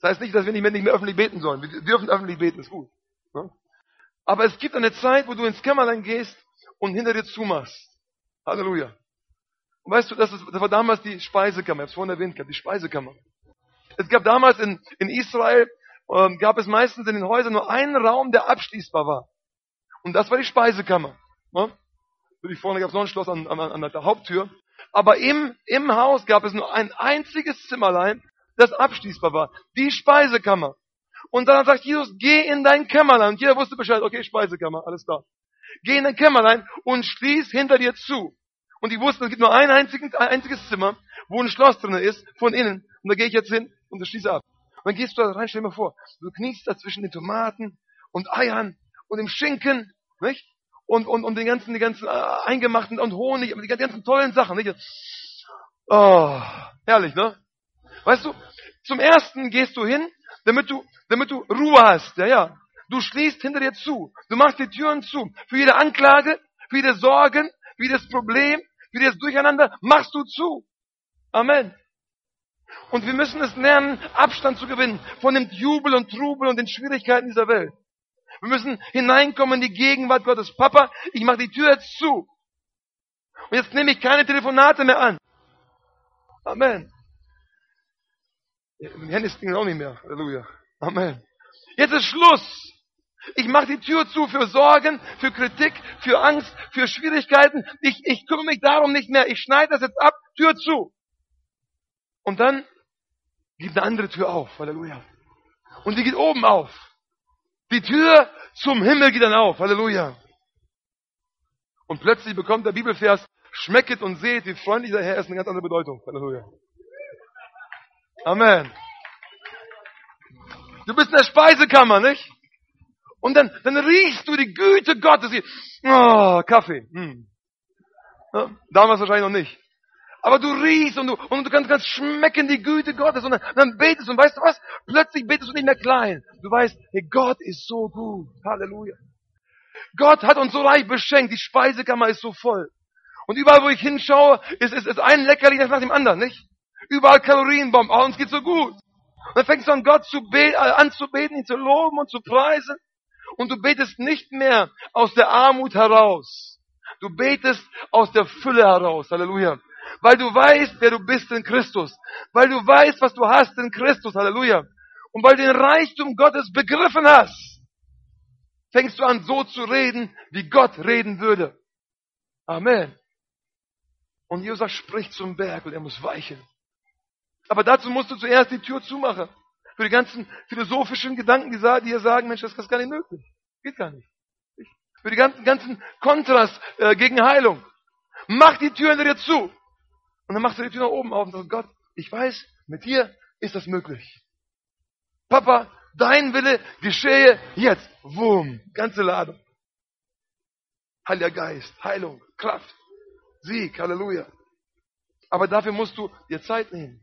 Das heißt nicht, dass wir nicht mehr, nicht mehr öffentlich beten sollen. Wir dürfen öffentlich beten, ist gut. Aber es gibt eine Zeit, wo du ins Kämmerlein gehst und hinter dir zumachst. Halleluja. Und weißt du, das, ist, das war damals die Speisekammer, ich habe es vorhin erwähnt gehabt, die Speisekammer. Es gab damals in, in Israel, ähm, gab es meistens in den Häusern nur einen Raum, der abschließbar war. Und das war die Speisekammer. Ne? Vorne gab es noch ein Schloss an, an, an der Haupttür. Aber im, im Haus gab es nur ein einziges Zimmerlein, das abschließbar war. Die Speisekammer. Und dann sagt Jesus, geh in dein Kämmerlein. Und jeder wusste Bescheid, okay, Speisekammer, alles klar. Geh in dein Kämmerlein und schließ hinter dir zu. Und die wussten, es gibt nur ein, einziges, ein einziges Zimmer, wo ein Schloss drin ist, von innen. Und da gehe ich jetzt hin und schließe ab. Und dann gehst du da rein, stell dir mal vor, du kniest da zwischen den Tomaten und Eiern und dem Schinken, nicht? Und, und, und den ganzen, die ganzen äh, eingemachten und Honig, die ganzen tollen Sachen, nicht? Oh, herrlich, ne? Weißt du, zum ersten gehst du hin, damit du, damit du Ruhe hast, ja, ja. Du schließt hinter dir zu. Du machst die Türen zu. Für jede Anklage, für jede Sorgen, für jedes Problem, wie das Durcheinander machst du zu. Amen. Und wir müssen es lernen, Abstand zu gewinnen von dem Jubel und Trubel und den Schwierigkeiten dieser Welt. Wir müssen hineinkommen in die Gegenwart Gottes. Papa, ich mache die Tür jetzt zu. Und jetzt nehme ich keine Telefonate mehr an. Amen. Die Hände stingen auch nicht mehr. Halleluja. Amen. Jetzt ist Schluss. Ich mache die Tür zu für Sorgen, für Kritik, für Angst, für Schwierigkeiten. Ich, ich kümmere mich darum nicht mehr. Ich schneide das jetzt ab, Tür zu. Und dann geht eine andere Tür auf. Halleluja. Und die geht oben auf. Die Tür zum Himmel geht dann auf. Halleluja. Und plötzlich bekommt der Bibelvers, schmecket und seht, wie freundlich der Herr ist, eine ganz andere Bedeutung. Halleluja. Amen. Du bist in der Speisekammer, nicht? Und dann, dann riechst du die Güte Gottes. Oh, Kaffee. Hm. Damals wahrscheinlich noch nicht. Aber du riechst und du, und du kannst, kannst schmecken die Güte Gottes und dann, dann betest und weißt du was? Plötzlich betest du nicht mehr klein. Du weißt, hey, Gott ist so gut. Halleluja. Gott hat uns so reich beschenkt. Die Speisekammer ist so voll. Und überall, wo ich hinschaue, ist, ist, ist ein Leckerli nach dem anderen, nicht? Überall Kalorienbomben. Oh, uns geht's so gut. Und dann fängst du an, Gott zu beten, an zu beten, ihn zu loben und zu preisen. Und du betest nicht mehr aus der Armut heraus. Du betest aus der Fülle heraus. Halleluja. Weil du weißt, wer du bist in Christus. Weil du weißt, was du hast in Christus. Halleluja. Und weil du den Reichtum Gottes begriffen hast, fängst du an so zu reden, wie Gott reden würde. Amen. Und Jesus sagt, sprich zum Berg und er muss weichen. Aber dazu musst du zuerst die Tür zumachen. Für die ganzen philosophischen Gedanken, die, hier sagen, Mensch, das ist gar nicht möglich. Geht gar nicht. Für die ganzen, ganzen Kontrast äh, gegen Heilung. Mach die Tür hinter dir zu. Und dann machst du die Tür nach oben auf und sagst, Gott, ich weiß, mit dir ist das möglich. Papa, dein Wille geschehe jetzt. Wum, ganze Ladung. Heiliger Geist, Heilung, Kraft, Sieg, Halleluja. Aber dafür musst du dir Zeit nehmen.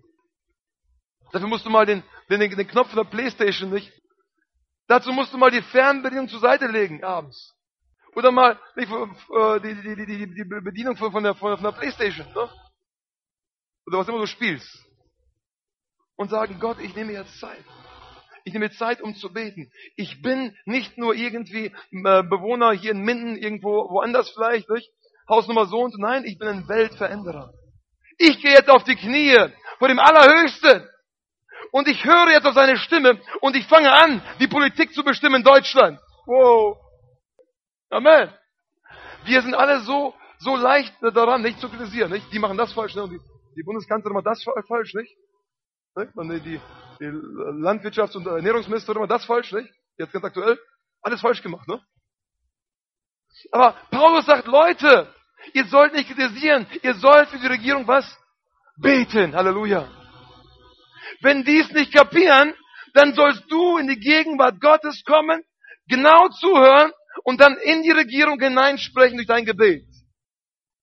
Dafür musst du mal den, den, den Knopf der Playstation nicht. Dazu musst du mal die Fernbedienung zur Seite legen abends. Oder mal nicht, äh, die, die, die, die, die Bedienung von, von, der, von der Playstation. Ne? Oder was immer du spielst. Und sagen, Gott, ich nehme jetzt Zeit. Ich nehme Zeit, um zu beten. Ich bin nicht nur irgendwie äh, Bewohner hier in Minden, irgendwo woanders vielleicht, nicht? Hausnummer so und so. Nein, ich bin ein Weltveränderer. Ich gehe jetzt auf die Knie vor dem Allerhöchsten. Und ich höre jetzt auf seine Stimme und ich fange an, die Politik zu bestimmen in Deutschland. Wow. Amen. Wir sind alle so, so leicht daran, nicht zu kritisieren, nicht? Die machen das falsch, ne? Und die, die Bundeskanzlerin macht das falsch, nicht? Und die, die Landwirtschafts- und Ernährungsministerin macht das falsch, nicht? Jetzt ganz aktuell. Alles falsch gemacht, ne? Aber Paulus sagt, Leute, ihr sollt nicht kritisieren, ihr sollt für die Regierung was? Beten. Halleluja. Wenn die es nicht kapieren, dann sollst du in die Gegenwart Gottes kommen, genau zuhören und dann in die Regierung hineinsprechen durch dein Gebet.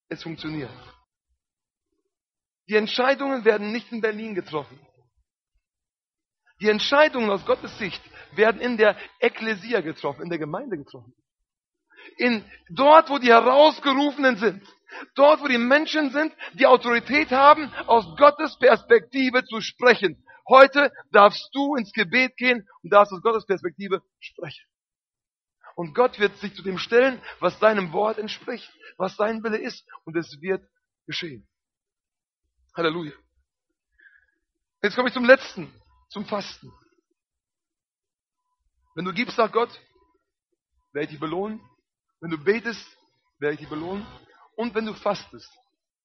Es funktioniert. Die Entscheidungen werden nicht in Berlin getroffen. Die Entscheidungen aus Gottes Sicht werden in der Ekklesia getroffen, in der Gemeinde getroffen. In, dort, wo die Herausgerufenen sind. Dort, wo die Menschen sind, die Autorität haben, aus Gottes Perspektive zu sprechen. Heute darfst du ins Gebet gehen und darfst aus Gottes Perspektive sprechen. Und Gott wird sich zu dem stellen, was seinem Wort entspricht, was sein Wille ist. Und es wird geschehen. Halleluja. Jetzt komme ich zum letzten, zum Fasten. Wenn du gibst nach Gott, werde ich dich belohnen. Wenn du betest, werde ich dich belohnen. Und wenn du fastest,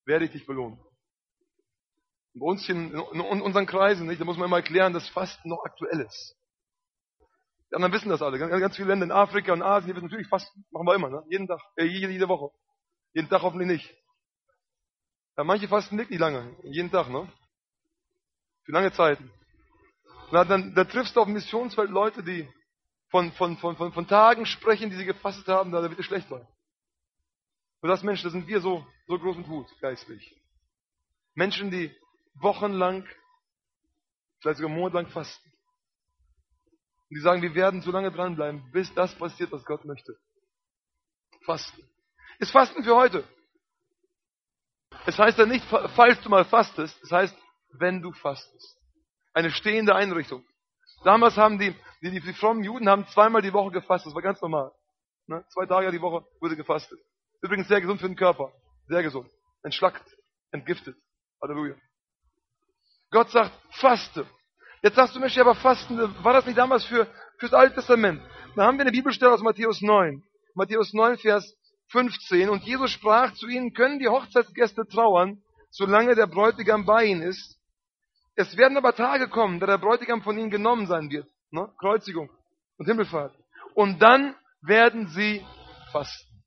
werde ich dich belohnen. Bei uns hier in, unseren Kreisen, nicht, da muss man immer erklären, dass Fasten noch aktuell ist. Die anderen wissen das alle. Ganz, ganz viele Länder in Afrika und Asien, die wissen natürlich Fasten. Machen wir immer, ne? Jeden Tag, äh, jede, jede Woche. Jeden Tag hoffentlich nicht. Ja, manche fasten wirklich lange. Jeden Tag, ne? Für lange Zeiten. Na, dann, da triffst du auf dem Missionsfeld Leute, die von, von, von, von, von Tagen sprechen, die sie gefastet haben, da wird es schlecht sein. Und das Menschen, da sind wir so, so groß und gut, geistlich. Menschen, die wochenlang, vielleicht sogar monatelang fasten. Und die sagen, wir werden so lange dranbleiben, bis das passiert, was Gott möchte. Fasten. Ist Fasten für heute. Es heißt ja nicht, falls du mal fastest, es heißt, wenn du fastest. Eine stehende Einrichtung. Damals haben die, die, die, die frommen Juden haben zweimal die Woche gefastet, das war ganz normal. Ne? Zwei Tage die Woche wurde gefastet. Übrigens sehr gesund für den Körper. Sehr gesund. Entschlackt, entgiftet. Halleluja. Gott sagt, faste. Jetzt sagst du, Mensch, aber Fasten, war das nicht damals für, fürs Alte Testament? Da haben wir eine Bibelstelle aus Matthäus 9. Matthäus 9, Vers 15. Und Jesus sprach zu ihnen, können die Hochzeitsgäste trauern, solange der Bräutigam bei ihnen ist? Es werden aber Tage kommen, da der Bräutigam von ihnen genommen sein wird. Ne? Kreuzigung und Himmelfahrt. Und dann werden sie fasten.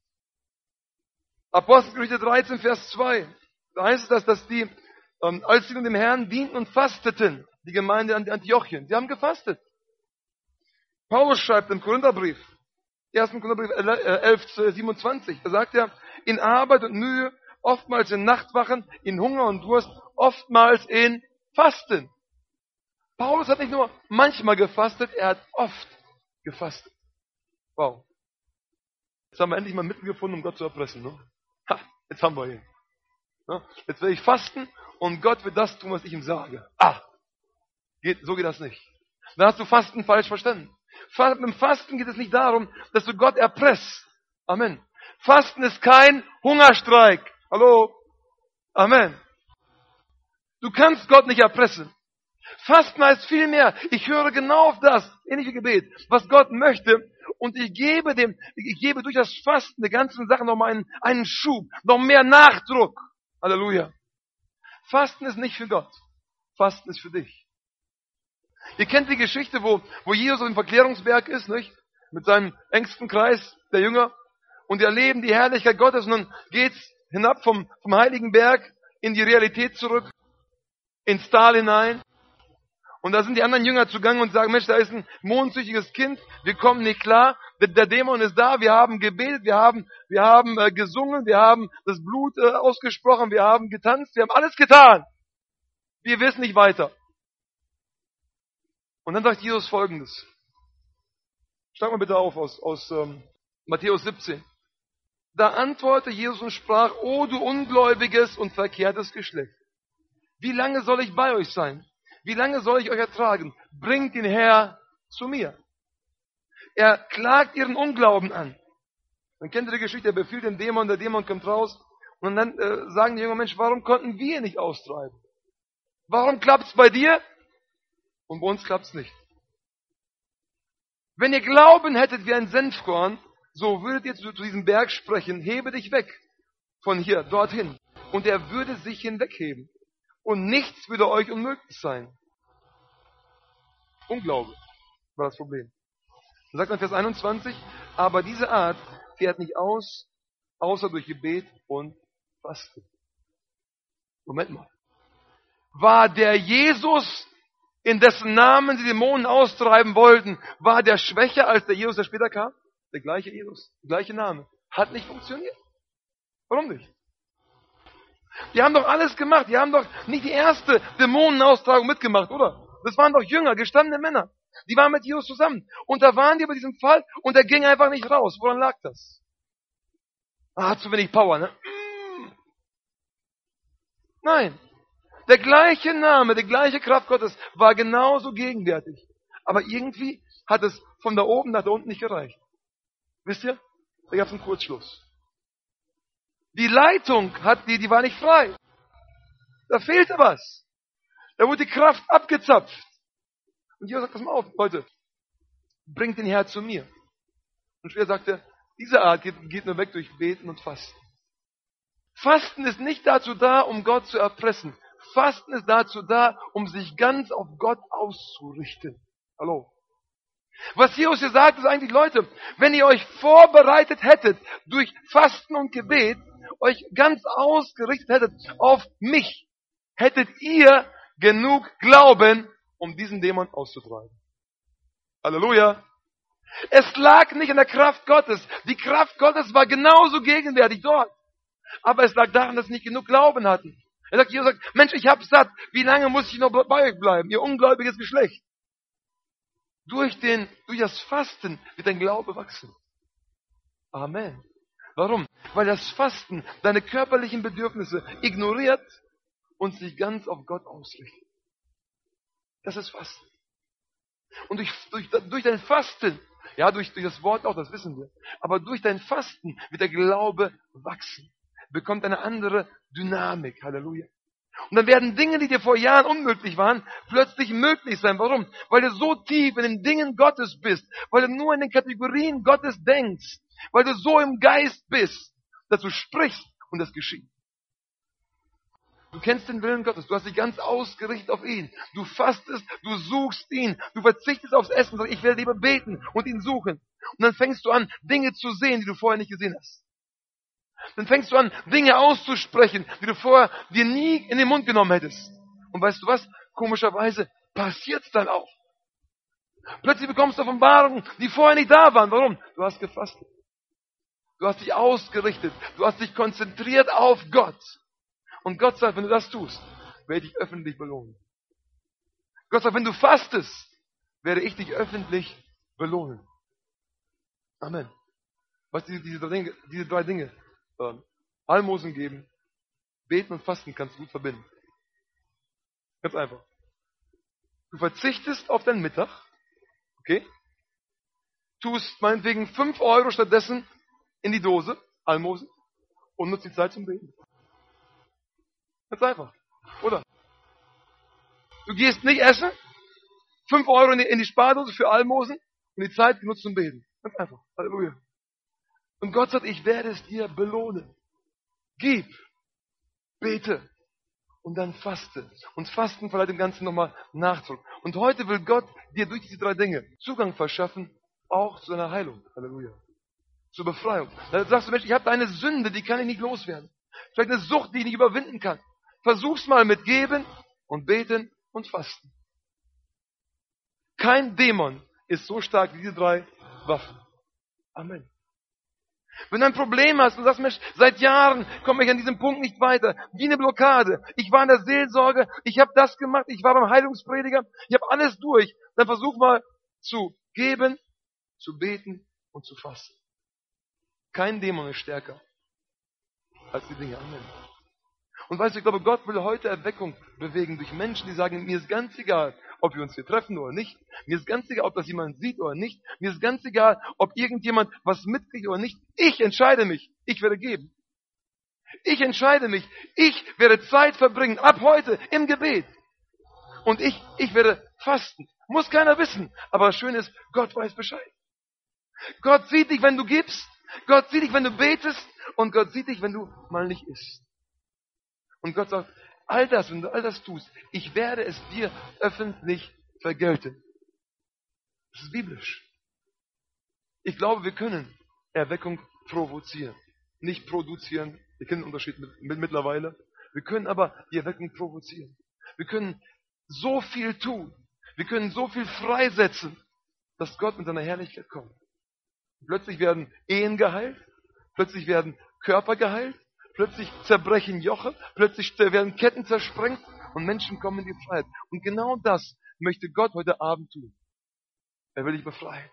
Apostelgeschichte 13, Vers 2. Da heißt es, dass, dass die, ähm, als sie dem Herrn dienten und fasteten, die Gemeinde an Antiochien. Sie haben gefastet. Paulus schreibt im Korintherbrief, 1. Korintherbrief 11, äh, 27, äh, da sagt er, in Arbeit und Mühe, oftmals in Nachtwachen, in Hunger und Durst, oftmals in Fasten. Paulus hat nicht nur manchmal gefastet, er hat oft gefastet. Wow. Jetzt haben wir endlich mal Mittel gefunden, um Gott zu erpressen. Ne? Ha, jetzt haben wir ihn. Ne? Jetzt werde ich fasten und Gott wird das tun, was ich ihm sage. Ah, Geht, so geht das nicht. Dann hast du Fasten falsch verstanden. Im Fasten geht es nicht darum, dass du Gott erpresst. Amen. Fasten ist kein Hungerstreik. Hallo? Amen. Du kannst Gott nicht erpressen. Fasten heißt viel mehr. Ich höre genau auf das, ähnliche Gebet, was Gott möchte. Und ich gebe dem, ich gebe durch das Fasten der ganzen Sache noch mal einen, einen Schub, noch mehr Nachdruck. Halleluja. Fasten ist nicht für Gott. Fasten ist für dich. Ihr kennt die Geschichte, wo, wo Jesus auf dem Verklärungsberg ist, nicht? Mit seinem engsten Kreis der Jünger. Und die erleben die Herrlichkeit Gottes und dann geht's hinab vom, vom Heiligen Berg in die Realität zurück, ins Tal hinein. Und da sind die anderen Jünger zugange und sagen, Mensch, da ist ein mondsüchtiges Kind, wir kommen nicht klar, der Dämon ist da, wir haben gebetet, wir haben, wir haben äh, gesungen, wir haben das Blut äh, ausgesprochen, wir haben getanzt, wir haben alles getan. Wir wissen nicht weiter. Und dann sagt Jesus folgendes. Schlag mal bitte auf aus, aus ähm, Matthäus 17. Da antwortete Jesus und sprach, O du ungläubiges und verkehrtes Geschlecht. Wie lange soll ich bei euch sein? Wie lange soll ich euch ertragen? Bringt ihn her zu mir. Er klagt ihren Unglauben an. Man kennt die Geschichte, er befiehlt den Dämon, der Dämon kommt raus. Und dann äh, sagen die jungen Menschen, warum konnten wir nicht austreiben? Warum klappt's bei dir? Und bei uns klappt's nicht. Wenn ihr Glauben hättet wie ein Senfkorn, so würdet ihr zu, zu diesem Berg sprechen, hebe dich weg von hier, dorthin. Und er würde sich hinwegheben. Und nichts würde euch unmöglich sein. Unglaube war das Problem. Dann sagt dann Vers 21, aber diese Art fährt nicht aus, außer durch Gebet und Fasten. Moment mal. War der Jesus, in dessen Namen sie Dämonen austreiben wollten, war der schwächer als der Jesus, der später kam? Der gleiche Jesus, der gleiche Name. Hat nicht funktioniert. Warum nicht? Die haben doch alles gemacht. Die haben doch nicht die erste Dämonenaustragung mitgemacht, oder? Das waren doch Jünger, gestandene Männer. Die waren mit Jesus zusammen. Und da waren die bei diesem Fall und er ging einfach nicht raus. Woran lag das? Ah, hat zu wenig Power, ne? Nein. Der gleiche Name, die gleiche Kraft Gottes war genauso gegenwärtig. Aber irgendwie hat es von da oben nach da unten nicht gereicht. Wisst ihr? Da gab es einen Kurzschluss. Die Leitung hat die, die war nicht frei. Da fehlte was. Da wurde die Kraft abgezapft. Und Jesus sagt, pass mal auf, Leute, bringt den Herr zu mir. Und er sagte, diese Art geht, geht nur weg durch Beten und Fasten. Fasten ist nicht dazu da, um Gott zu erpressen. Fasten ist dazu da, um sich ganz auf Gott auszurichten. Hallo. Was Jesus hier sagt, ist eigentlich, Leute, wenn ihr euch vorbereitet hättet durch Fasten und Gebet, euch ganz ausgerichtet hättet auf mich, hättet ihr genug Glauben, um diesen Dämon auszutreiben. Halleluja. Es lag nicht an der Kraft Gottes. Die Kraft Gottes war genauso gegenwärtig dort. Aber es lag daran, dass sie nicht genug Glauben hatten. Er sagt, Jesus sagt, Mensch, ich hab's satt. Wie lange muss ich noch bei euch bleiben, ihr ungläubiges Geschlecht? Durch den, durch das Fasten wird dein Glaube wachsen. Amen. Warum? Weil das Fasten deine körperlichen Bedürfnisse ignoriert und sich ganz auf Gott ausrichtet. Das ist Fasten. Und durch, durch, durch dein Fasten, ja, durch, durch das Wort auch, das wissen wir, aber durch dein Fasten wird der Glaube wachsen, bekommt eine andere Dynamik. Halleluja. Und dann werden Dinge, die dir vor Jahren unmöglich waren, plötzlich möglich sein. Warum? Weil du so tief in den Dingen Gottes bist, weil du nur in den Kategorien Gottes denkst, weil du so im Geist bist, dass du sprichst und das geschieht. Du kennst den Willen Gottes, du hast dich ganz ausgerichtet auf ihn. Du fastest, du suchst ihn, du verzichtest aufs Essen, sagst, ich will lieber beten und ihn suchen. Und dann fängst du an, Dinge zu sehen, die du vorher nicht gesehen hast. Dann fängst du an, Dinge auszusprechen, die du vorher dir nie in den Mund genommen hättest. Und weißt du was? Komischerweise passiert's dann auch. Plötzlich bekommst du Offenbarungen, die vorher nicht da waren. Warum? Du hast gefastet. Du hast dich ausgerichtet. Du hast dich konzentriert auf Gott. Und Gott sagt, wenn du das tust, werde ich dich öffentlich belohnen. Gott sagt, wenn du fastest, werde ich dich öffentlich belohnen. Amen. Was diese, diese, drei Dinge, diese drei Dinge äh, Almosen geben, beten und fasten kannst du gut verbinden. Ganz einfach. Du verzichtest auf deinen Mittag, okay? Tust meinetwegen 5 Euro stattdessen in die Dose, Almosen, und nutzt die Zeit zum Beten. Ganz einfach. Oder? Du gehst nicht essen, fünf Euro in die, in die Spardose für Almosen und die Zeit benutzt zum Beten. Ganz einfach. Halleluja. Und Gott sagt, ich werde es dir belohnen. Gib, bete und dann faste. Und Fasten verleiht dem Ganzen nochmal Nachdruck. Und heute will Gott dir durch diese drei Dinge Zugang verschaffen, auch zu deiner Heilung. Halleluja. Zur Befreiung. Dann sagst du, Mensch, ich habe eine Sünde, die kann ich nicht loswerden. Vielleicht eine Sucht, die ich nicht überwinden kann. Versuch's mal mit Geben und Beten und Fasten. Kein Dämon ist so stark wie diese drei Waffen. Amen. Wenn du ein Problem hast und sagst, Mensch, seit Jahren komme ich an diesem Punkt nicht weiter, wie eine Blockade. Ich war in der Seelsorge, ich habe das gemacht, ich war beim Heilungsprediger, ich habe alles durch. Dann versuch mal zu geben, zu beten und zu fasten. Kein Dämon ist stärker als die Dinge. Amen. Und weißt du, ich glaube, Gott will heute Erweckung bewegen durch Menschen, die sagen, mir ist ganz egal, ob wir uns hier treffen oder nicht. Mir ist ganz egal, ob das jemand sieht oder nicht. Mir ist ganz egal, ob irgendjemand was mitkriegt oder nicht. Ich entscheide mich. Ich werde geben. Ich entscheide mich. Ich werde Zeit verbringen, ab heute, im Gebet. Und ich, ich werde fasten. Muss keiner wissen. Aber das Schöne ist, Gott weiß Bescheid. Gott sieht dich, wenn du gibst. Gott sieht dich, wenn du betest. Und Gott sieht dich, wenn du mal nicht isst. Und Gott sagt, all das, wenn du all das tust, ich werde es dir öffentlich vergelten. Das ist biblisch. Ich glaube, wir können Erweckung provozieren, nicht produzieren. Wir kennen den Unterschied mit, mit, mittlerweile. Wir können aber die Erweckung provozieren. Wir können so viel tun. Wir können so viel freisetzen, dass Gott mit seiner Herrlichkeit kommt. Plötzlich werden Ehen geheilt. Plötzlich werden Körper geheilt. Plötzlich zerbrechen Joche, plötzlich werden Ketten zersprengt und Menschen kommen in die Freiheit. Und genau das möchte Gott heute Abend tun. Er will dich befreien.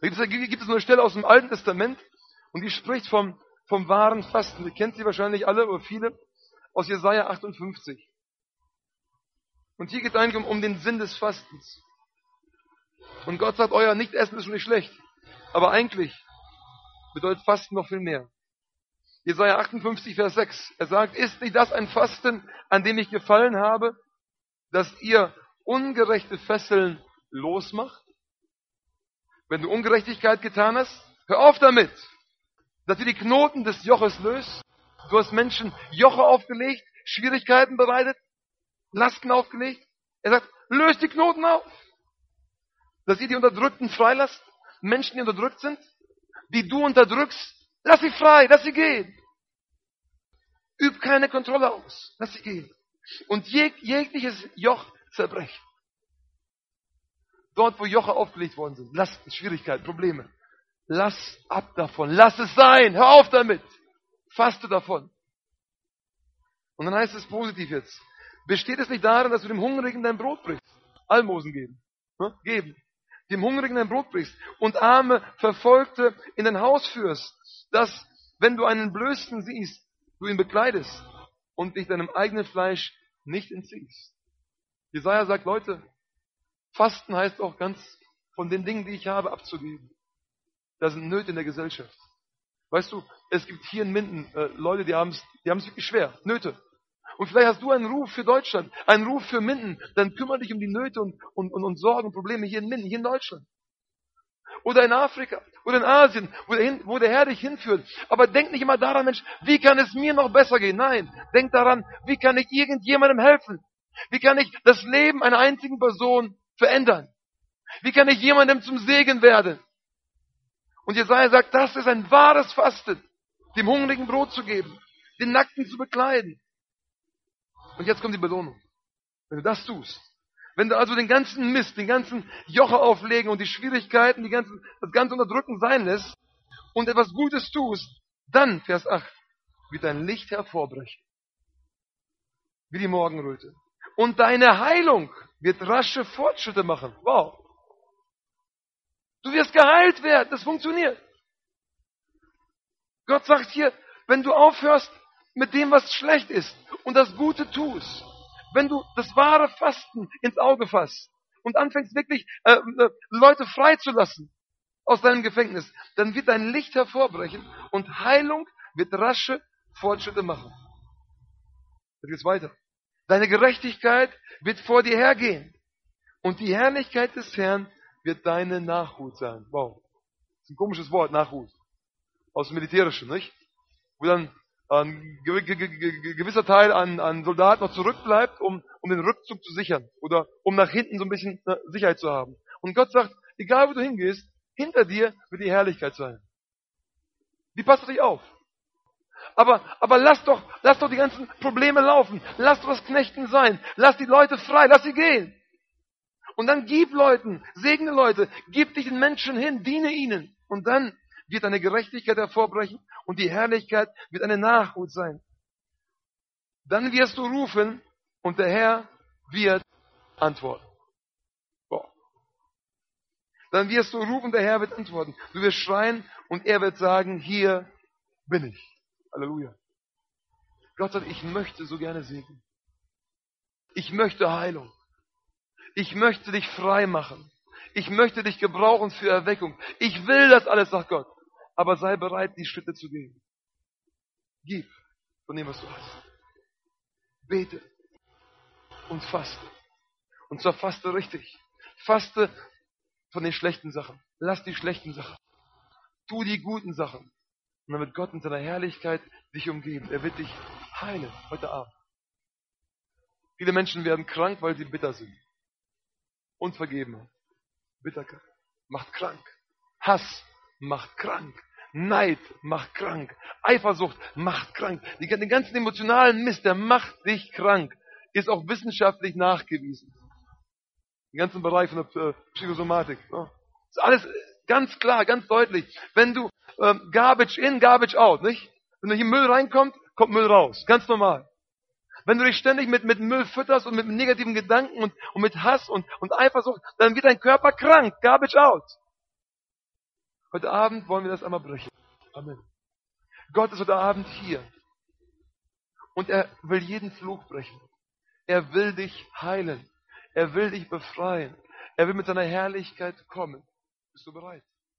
Da gibt es eine Stelle aus dem Alten Testament und die spricht vom, vom wahren Fasten. Ihr kennt sie wahrscheinlich alle oder viele aus Jesaja 58. Und hier geht es eigentlich um, um den Sinn des Fastens. Und Gott sagt, euer Nicht-Essen ist schon nicht schlecht. Aber eigentlich bedeutet Fasten noch viel mehr. Jesaja 58, Vers 6. Er sagt, ist nicht das ein Fasten, an dem ich gefallen habe, dass ihr ungerechte Fesseln losmacht? Wenn du Ungerechtigkeit getan hast, hör auf damit, dass ihr die Knoten des Joches löst. Du hast Menschen Joche aufgelegt, Schwierigkeiten bereitet, Lasten aufgelegt. Er sagt, löst die Knoten auf. Dass ihr die Unterdrückten freilasst, Menschen, die unterdrückt sind, die du unterdrückst, Lass sie frei, lass sie gehen. Üb keine Kontrolle aus. Lass sie gehen. Und jeg jegliches Joch zerbrechen. Dort, wo Joche aufgelegt worden sind, lass Schwierigkeiten, Probleme. Lass ab davon. Lass es sein. Hör auf damit. Faste davon. Und dann heißt es positiv jetzt. Besteht es nicht darin, dass du dem Hungrigen dein Brot brichst? Almosen geben. Ne? Geben. Dem Hungrigen dein Brot brichst und arme Verfolgte in dein Haus führst dass, wenn du einen Blößen siehst, du ihn bekleidest und dich deinem eigenen Fleisch nicht entziehst. Jesaja sagt, Leute, Fasten heißt auch ganz von den Dingen, die ich habe, abzugeben. Da sind Nöte in der Gesellschaft. Weißt du, es gibt hier in Minden äh, Leute, die haben es die wirklich schwer. Nöte. Und vielleicht hast du einen Ruf für Deutschland, einen Ruf für Minden. Dann kümmere dich um die Nöte und, und, und, und Sorgen und Probleme hier in Minden, hier in Deutschland oder in Afrika oder in Asien, wo der, wo der Herr dich hinführt. Aber denk nicht immer daran, Mensch, wie kann es mir noch besser gehen? Nein, denk daran, wie kann ich irgendjemandem helfen? Wie kann ich das Leben einer einzigen Person verändern? Wie kann ich jemandem zum Segen werden? Und Jesaja sagt, das ist ein wahres Fasten, dem Hungrigen Brot zu geben, den Nackten zu bekleiden. Und jetzt kommt die Belohnung. Wenn du das tust, wenn du also den ganzen Mist, den ganzen Joche auflegen und die Schwierigkeiten, die ganzen, das ganze Unterdrücken sein lässt und etwas Gutes tust, dann, Vers 8, wird dein Licht hervorbrechen. Wie die Morgenröte. Und deine Heilung wird rasche Fortschritte machen. Wow. Du wirst geheilt werden. Das funktioniert. Gott sagt hier, wenn du aufhörst mit dem, was schlecht ist und das Gute tust, wenn du das wahre Fasten ins Auge fasst und anfängst wirklich äh, äh, Leute freizulassen aus deinem Gefängnis, dann wird dein Licht hervorbrechen und Heilung wird rasche Fortschritte machen. Jetzt geht's weiter. Deine Gerechtigkeit wird vor dir hergehen. Und die Herrlichkeit des Herrn wird deine Nachhut sein. Wow. Das ist ein komisches Wort, Nachhut. Aus dem Militärischen, nicht? Wo dann ein gewisser Teil an, an Soldaten noch zurückbleibt, um, um den Rückzug zu sichern. Oder um nach hinten so ein bisschen äh, Sicherheit zu haben. Und Gott sagt, egal wo du hingehst, hinter dir wird die Herrlichkeit sein. Die passt dich auf. Aber, aber lass doch, lass doch die ganzen Probleme laufen. Lass doch das Knechten sein. Lass die Leute frei. Lass sie gehen. Und dann gib Leuten, segne Leute, gib dich den Menschen hin, diene ihnen. Und dann wird eine Gerechtigkeit hervorbrechen und die Herrlichkeit wird eine Nachhut sein. Dann wirst du rufen und der Herr wird antworten. Boah. Dann wirst du rufen, der Herr wird antworten. Du wirst schreien und er wird sagen, hier bin ich. Halleluja. Gott sagt, ich möchte so gerne segnen. Ich möchte Heilung. Ich möchte dich frei machen. Ich möchte dich gebrauchen für Erweckung. Ich will das alles, sagt Gott. Aber sei bereit, die Schritte zu gehen. Gib von dem, was du hast. Bete und faste. Und zwar faste richtig. Faste von den schlechten Sachen. Lass die schlechten Sachen. Tu die guten Sachen. Und dann wird Gott in seiner Herrlichkeit dich umgeben. Er wird dich heilen heute Abend. Viele Menschen werden krank, weil sie bitter sind. Unvergeben. Bitterkeit macht krank. Hass macht krank. Neid macht krank. Eifersucht macht krank. Den ganzen emotionalen Mist, der macht dich krank. Ist auch wissenschaftlich nachgewiesen. Den ganzen Bereich von der äh, Psychosomatik. Ist alles ganz klar, ganz deutlich. Wenn du ähm, Garbage in, Garbage out, nicht? Wenn du hier Müll reinkommt, kommt Müll raus. Ganz normal. Wenn du dich ständig mit, mit Müll fütterst und mit negativen Gedanken und, und mit Hass und, und Eifersucht, dann wird dein Körper krank. Garbage out. Heute Abend wollen wir das einmal brechen. Amen. Gott ist heute Abend hier. Und er will jeden Fluch brechen. Er will dich heilen. Er will dich befreien. Er will mit seiner Herrlichkeit kommen. Bist du bereit?